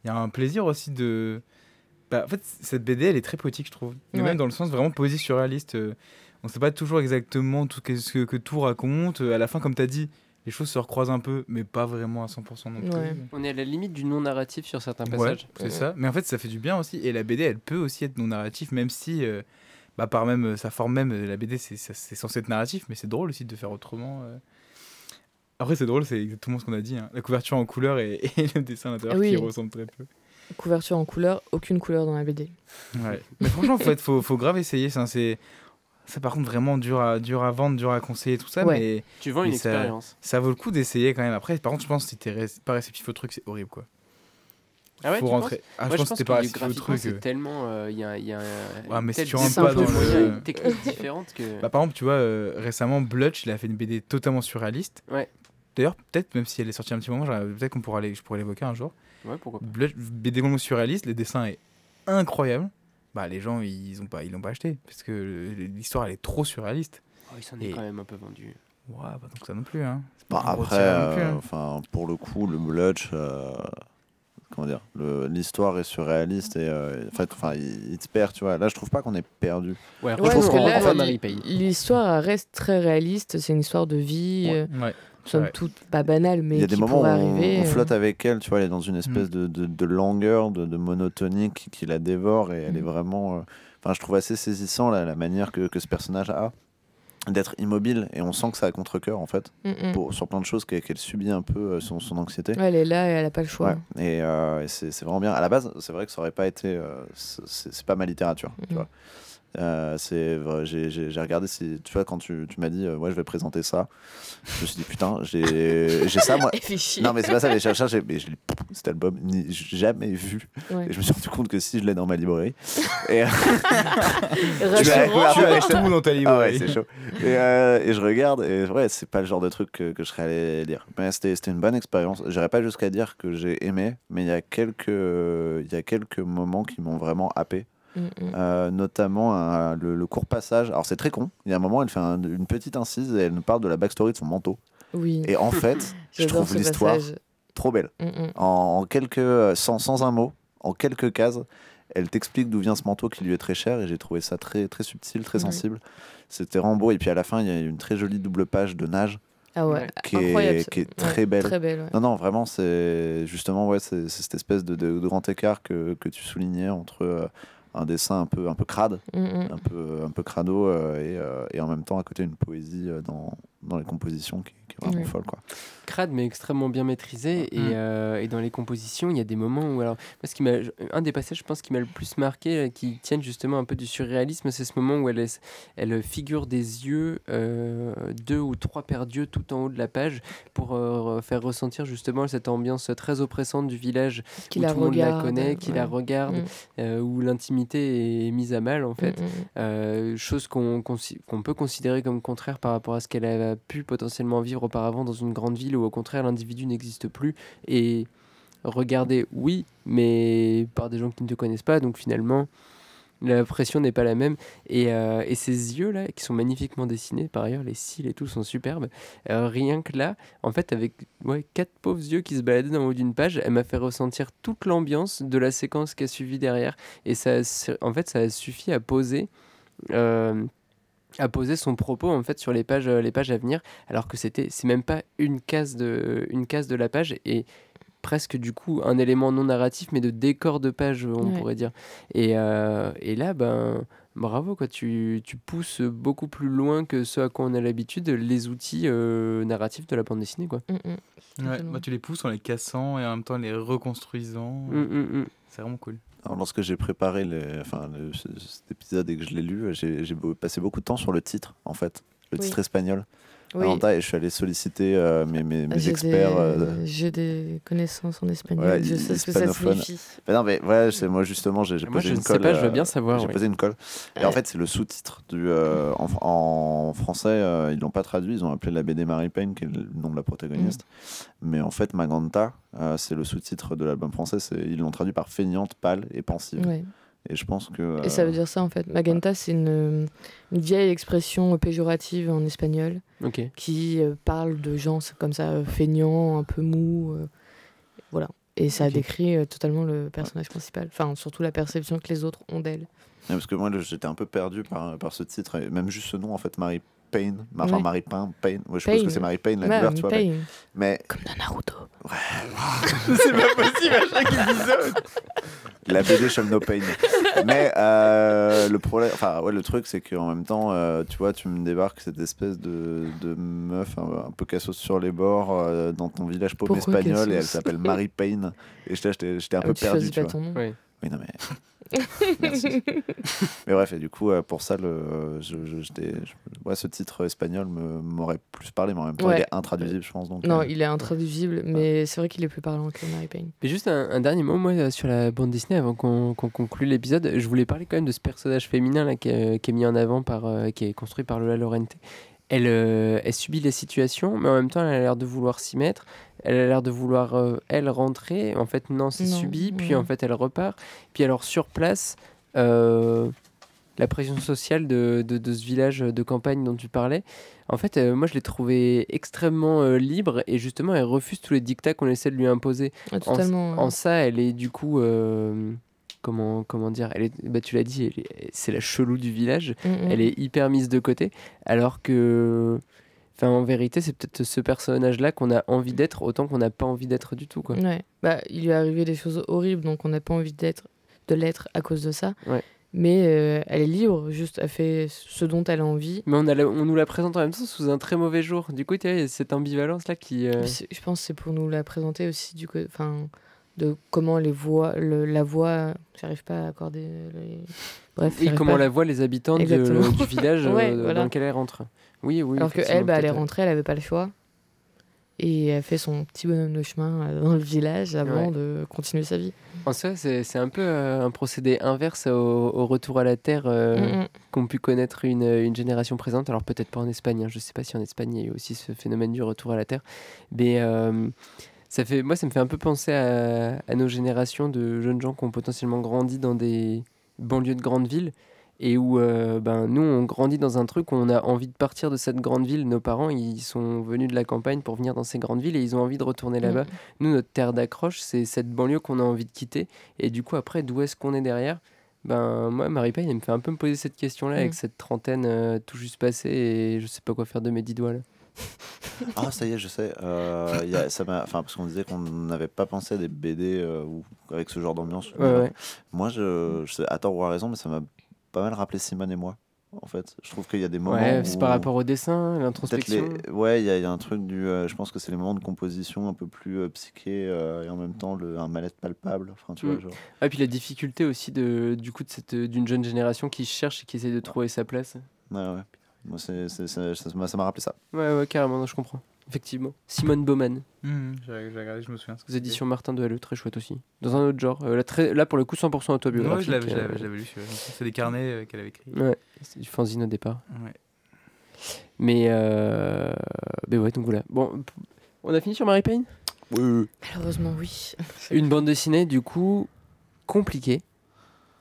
il y a un plaisir aussi de. Bah, en fait, cette BD, elle est très poétique, je trouve. Ouais. même dans le sens vraiment poésie surréaliste. euh, on sait pas toujours exactement tout ce que, que tout raconte. À la fin, comme tu as dit, les choses se recroisent un peu, mais pas vraiment à 100% non plus. Ouais. On est à la limite du non-narratif sur certains Ouais, passages. c'est ça. Mais en fait, ça fait du bien aussi. Et la BD, elle peut aussi être non narratif, même si, euh, bah, par même euh, sa forme même, euh, la BD, c'est censé être narratif, mais c'est drôle aussi de faire autrement. euh. Après, c'est drôle, c'est exactement ce qu'on a dit. hein. La couverture en couleur et, et le dessin à l'intérieur Oui. qui ressemble très peu. Couverture en couleur, aucune couleur dans la BD. Ouais. Mais franchement, faut, être- faut, faut grave essayer. ça, C'est ça, par contre, vraiment dur à, dur à vendre, dur à conseiller, tout ça. Ouais. Mais Tu vends une Mais ça- expérience. ça vaut le coup d'essayer quand même. Après, par contre, je pense que si t'es ré- pas réceptif au truc, c'est horrible, quoi. Ah ouais, faut tu rentrer. Ah, Moi, je pense que t'es pas graphiquement, truc. euh. c'est tellement. euh, Il y a, il y a un- Ouais, mais si tu rentres pas dans le- une technique différente que. Bah, par exemple, tu vois, euh, récemment, Blutch, il a fait une BD totalement surréaliste. Ouais. D'ailleurs, peut-être, même si elle est sortie un petit moment, peut-être qu'on pourra aller, je pourrais l'évoquer un jour. Ouais, pourquoi pas. Blutch, BD complètement surréaliste, le dessin est incroyable. Bah, les gens, ils ont pas, ils l'ont pas acheté parce que le- l'histoire, elle est trop surréaliste. Oh, il s'en est Et- quand même un peu vendu. Ouais, pas tant que ça non plus, hein. C'est Bah, pas gros après, tirage non plus, euh, hein. enfin, pour le coup, le Blutch, euh, comment dire, le- l'histoire est surréaliste et euh, en fait, enfin, il, il te perd, tu vois. Là, je trouve pas qu'on est perdu. Ouais, Ouais, je pense parce que qu'on là, enfin, li- Marie paye. L'histoire reste très réaliste, c'est une histoire de vie, Ouais. euh, Ouais. somme Ouais. toute pas banale, mais il y a des moments où on, arriver. on euh, flotte avec elle, tu vois, elle est dans une espèce Mm. de, de, de langueur, de, de monotonie qui, qui la dévore et elle est Mm. vraiment. euh, Enfin, je trouve assez saisissant la, la manière que, que ce personnage a d'être immobile et on sent que ça a contre cœur en fait mm, mm. pour, sur plein de choses qu'elle subit un peu euh, son, son anxiété. Ouais, elle est là et elle a pas le choix. Ouais. Et, euh, et c'est c'est vraiment bien. À la base, c'est vrai que ça aurait pas été. euh, c'est pas ma littérature. Tu vois. Euh, c'est vrai, j'ai regardé si tu vois quand tu, tu m'as dit euh, ouais je vais présenter ça je me suis dit putain j'ai j'ai ça moi. Non mais c'est pas ça mais j'ai j'ai- mais je l'ai- cet album ni jamais vu. Ouais. et je me suis rendu compte que si je l'ai dans ma librairie. Et, Rassurant. Tu l'as Tu as tout dans ta ah ouais librairie. c'est chaud. Et, euh, et je regarde et ouais c'est pas le genre de truc que, que je serais allé lire. Mais c'était c'était une bonne expérience. J'irais pas jusqu'à dire que j'ai aimé mais il y a quelques il y a quelques moments qui m'ont vraiment happé Mm, mm. euh, notamment un- le, le court passage. Alors c'est très con. Il y a un moment, elle fait un- une petite incise et elle nous parle de la backstory de son manteau. Oui, Et en fait, je trouve l'histoire trop belle. Mm. En, en quelques, sans, sans un mot, en quelques cases, elle t'explique d'où vient ce manteau qui lui est très cher et j'ai trouvé ça très très subtil, très Oui. sensible. C'était Rambo et puis à la fin, il y a une très jolie double page de nage Ah ouais, qui incroyable. est, ça. qui est Ouais, très belle. Très belle, ouais. Non, non, vraiment, c'est justement ouais, c'est c'est cette espèce de, de- de grand écart que, que tu soulignais entre euh, un dessin un peu, un peu crade Mm, mm. un peu, un peu crado euh, et, euh, et en même temps à côté une poésie euh, dans, dans les compositions qui, qui est vraiment Ouais. folle quoi. crade mais extrêmement bien maîtrisé et, Mm. euh, et dans les compositions il y a des moments où alors moi, ce qui m'a un des passages je pense qui m'a le plus marqué euh, qui tiennent justement un peu du surréalisme c'est ce moment où elle est- elle figure des yeux euh, deux ou trois paires d'yeux tout en haut de la page pour euh, faire ressentir justement cette ambiance très oppressante du village Qui où la tout le monde la connaît qui la regarde Mm. euh, où l'intimité est mise à mal en fait Mm, mm. euh, chose qu'on peut considérer comme contraire par rapport à ce qu'elle a pu potentiellement vivre auparavant dans une grande ville où au contraire l'individu n'existe plus. Et regarder oui mais par des gens qui ne te connaissent pas. Donc finalement la pression n'est pas la même. Et, euh, et ces yeux là qui sont magnifiquement dessinés par ailleurs les cils et tout sont superbes. Euh, rien que là en fait avec ouais, quatre pauvres yeux qui se baladaient dans le haut d'une page elle m'a fait ressentir toute l'ambiance de la séquence qui a suivi derrière. Et ça en fait ça a suffi à poser euh, à poser son propos en fait sur les pages euh, les pages à venir alors que c'était c'est même pas une case de une case de la page et presque du coup un élément non narratif mais de décor de page on Ouais. pourrait dire et, euh, et là ben bravo quoi tu, tu pousses beaucoup plus loin que ce à quoi on a l'habitude les outils euh, narratifs de la bande dessinée quoi Mm, mm. Ouais, bah, tu les pousses en les cassant et en même temps en les reconstruisant. Mm. C'est vraiment cool. Alors, lorsque j'ai préparé les, enfin, le- ce- cet épisode et que je l'ai lu, j'ai passé beaucoup de temps sur le titre en fait, le Oui. titre espagnol. Oui. Atlanta, et je suis allé solliciter euh, mes, mes, mes J'ai experts. des, euh, j'ai des connaissances en espagnol, Ouais, je sais ce que ça signifie. Ben non, mais ouais, c'est moi justement, j'ai j'ai moi posé je une ne sais colle. pas je veux euh, bien savoir J'ai posé une colle. Et en fait, c'est le sous-titre du. euh, en, en français, euh, ils l'ont pas traduit. Ils ont appelé la BD Mary Payne, qui est le nom de la protagoniste. Mm. Mais en fait, Maganta, euh, c'est le sous-titre de l'album français. Ils l'ont traduit par feignante, pâle et pensive. Ouais. Et je pense que. Et ça veut euh, dire ça en fait. Magenta, c'est une, une vieille expression péjorative en espagnol qui euh, parle de gens comme ça, euh, feignants, un peu mous. euh, voilà. Et ça décrit euh, totalement le personnage principal. Enfin, surtout la perception que les autres ont d'elle. Ouais, parce que moi, j'étais un peu perdu par, par ce titre, et même juste ce nom, en fait, Marie Payne. Enfin, Ouais. Marie Payne. Payne. Ouais, je suppose que c'est Marie Payne, la Ouais, douleur, tu vois. Pain. Mais Comme dans Naruto. C'est pas possible à chaque épisode. la BD Shall No Pain. Mais euh, le problème, enfin, ouais, le truc, c'est qu'en même temps, euh, tu vois, tu me débarques cette espèce de, de meuf un, un peu cassos sur les bords euh, dans ton village pauvre Pourquoi espagnol et elle s'appelle Marie Payne. Et j'étais- j'étais j'étais un Ah, peu tu perdu, tu pas vois. ton nom. Ouais. Oui, non, mais. Merci. mais bref, et du coup, euh, pour ça, le, je, je- je- ouais, ce titre espagnol m'aurait plus parlé, mais en même temps, il est intraduisible, je pense. Donc, Non, euh, il est intraduisible, mais c'est vrai qu'il est plus parlant que Mary Payne. Mais juste un, un dernier mot, moi, euh, sur la bande dessinée, avant qu'on qu'on conclue l'épisode, je voulais parler quand même de ce personnage féminin là, qui, est, qui est mis en avant, par, euh, qui est construit par Lola Lorente. Elle, euh, elle subit la situation, mais en même temps, elle a l'air de vouloir s'y mettre. Elle a l'air de vouloir, euh, elle, rentrer. En fait, non, c'est subi. Puis, en fait, elle repart. Puis, alors, sur place, euh, la pression sociale de, de, de ce village de campagne dont tu parlais, en fait, moi, je l'ai trouvée extrêmement libre. Et justement, elle refuse tous les dictats qu'on essaie de lui imposer. Ah, En, ça, elle est du coup. Comment, comment dire elle est, bah, Tu l'as dit, c'est la chelou du village. Mm, mm. Elle est hyper mise de côté. Alors que. Enfin, en vérité, c'est peut-être ce personnage-là qu'on a envie d'être autant qu'on n'a pas envie d'être du tout. Quoi. Ouais. Bah, il lui est arrivé des choses horribles, donc on n'a pas envie d'être, de l'être à cause de ça. Ouais. Mais euh, elle est libre, juste elle fait ce dont elle a envie. Mais on, a la- on nous la présente en même temps sous un très mauvais jour. Du coup, il y a cette ambivalence-là qui. euh, Je pense que c'est pour nous la présenter aussi du co- enfin de comment les voix, le- la voix, j'arrive pas à accorder les... Bref. Et comment pas. la voient les habitants de- du village euh, Ouais, dans voilà. lequel elle rentre. Oui, oui. Alors que elle, bah, elle est rentrée, elle avait pas le choix. Et elle fait son petit bonhomme de chemin euh, dans le village avant Ouais. de continuer sa vie. En soi, c'est un peu euh, un procédé inverse au, au retour à la Terre euh, Mm, mm. qu'ont pu connaître une, une génération présente. Alors peut-être pas en Espagne, hein, je sais pas si en Espagne il y a eu aussi ce phénomène du retour à la Terre. Mais euh, ça fait, moi, ça me fait un peu penser à, à nos générations de jeunes gens qui ont potentiellement grandi dans des banlieues de grandes villes et où euh, ben, nous, on grandit dans un truc où on a envie de partir de cette grande ville. Nos parents, ils sont venus de la campagne pour venir dans ces grandes villes et ils ont envie de retourner là-bas. Nous, notre terre d'accroche, c'est cette banlieue qu'on a envie de quitter. Et du coup, après, d'où est-ce qu'on est derrière? Ben, moi, Marie Payne, elle me fait un peu me poser cette question-là avec Mm. cette trentaine euh, tout juste passée et je sais pas quoi faire de mes dix doigts là. Ah, ça y est, je sais. Euh, il y a- ça m'a- enfin, parce qu'on disait qu'on n'avait pas pensé à des BD euh, ou avec ce genre d'ambiance. Ouais, ouais. Moi, je, je sais, à tort ou à raison, mais ça m'a pas mal rappelé Simone et moi. En fait, je trouve qu'il y a des moments. Ouais, c'est par rapport au dessin, l'introspection. les... Ouais, il y, y a un truc du. euh, je pense que c'est les moments de composition un peu plus psyché et en même temps le, un mal-être palpable. Enfin, tu Mm. vois, genre. Ah, puis la difficulté aussi de, du coup de cette d'une jeune génération qui cherche et qui essaie de trouver sa place. Ouais, ouais. Moi, c'est, c'est- c'est- ça m'a ça m'a rappelé ça. Ouais, ouais, carrément, non, je comprends. Effectivement. Simone Baumann, Hum, J'ai j'ai regardé, je me souviens. c'était. éditions Martin de Halleux, très chouette aussi. Dans un autre genre. Euh, là, très, là, pour le coup, 100% autobiographique. Ouais, je l'avais je euh, l'avais- je l'avais lu. C'est des carnets euh, qu'elle avait écrits. Ouais, c'est du fanzine au départ. Ouais. Mais, euh... mais ouais, donc voilà. Bon, on a fini sur Marie Payne? Oui, Malheureusement, oui. Une bande dessinée, du coup, compliquée.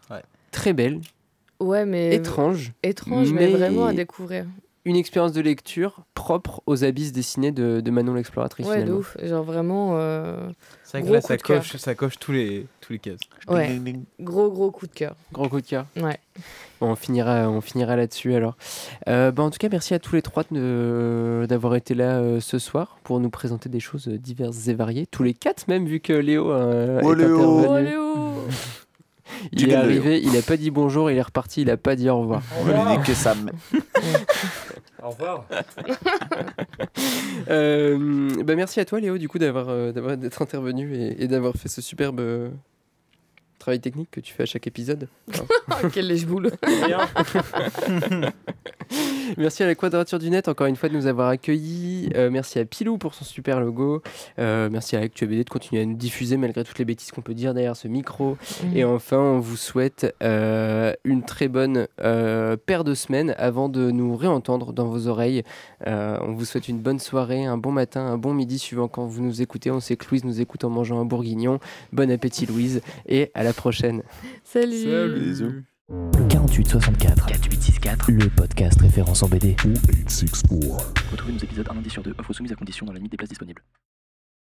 Ouais. Très belle, Ouais, mais. étrange. Étrange, mais... mais- vraiment à découvrir. Une expérience de lecture propre aux abysses dessinés de, de Manon l'exploratrice. Ouais, de finalement. ouf. Genre vraiment. euh, C'est vrai que là, ça de coche, ça coche tous les, tous les cases. Ouais. Ding, ding, ding. Gros, gros coup de cœur. Gros coup de cœur. Ouais. Bon, on finira, on finira là-dessus alors. Euh, bah, en tout cas, merci à tous les trois de- d'avoir été là euh, ce soir pour nous présenter des choses diverses et variées. Tous les quatre même, vu que Léo euh, Oh, est Léo intervenu. Oh, Léo Il Chicken est arrivé, il a pas dit bonjour, il est reparti, il a pas dit au revoir. On va lui niquer sa. Au revoir. Euh, bah, merci à toi Léo du coup d'avoir euh, d'avoir- d'être intervenu et, et d'avoir fait ce superbe travail technique que tu fais à chaque épisode. Oh, Quelle lèche-boule Merci à la Quadrature du Net encore une fois de nous avoir accueillis. Euh, merci à Pilou pour son super logo. Euh, merci à ActuBD de continuer à nous diffuser malgré toutes les bêtises qu'on peut dire derrière ce micro. Et enfin, on vous souhaite euh, une très bonne euh, paire de semaines avant de nous réentendre dans vos oreilles. Euh, on vous souhaite une bonne soirée, un bon matin, un bon midi suivant quand vous nous écoutez. On sait que Louise nous écoute en mangeant un bourguignon. Bon appétit Louise et à la prochaine. Salut, Bisous. Le 4864. 4864. Le podcast référence en BD. Ou 864. Retrouvez nos épisodes un lundi sur deux, offre soumise à condition dans la limite des places disponibles.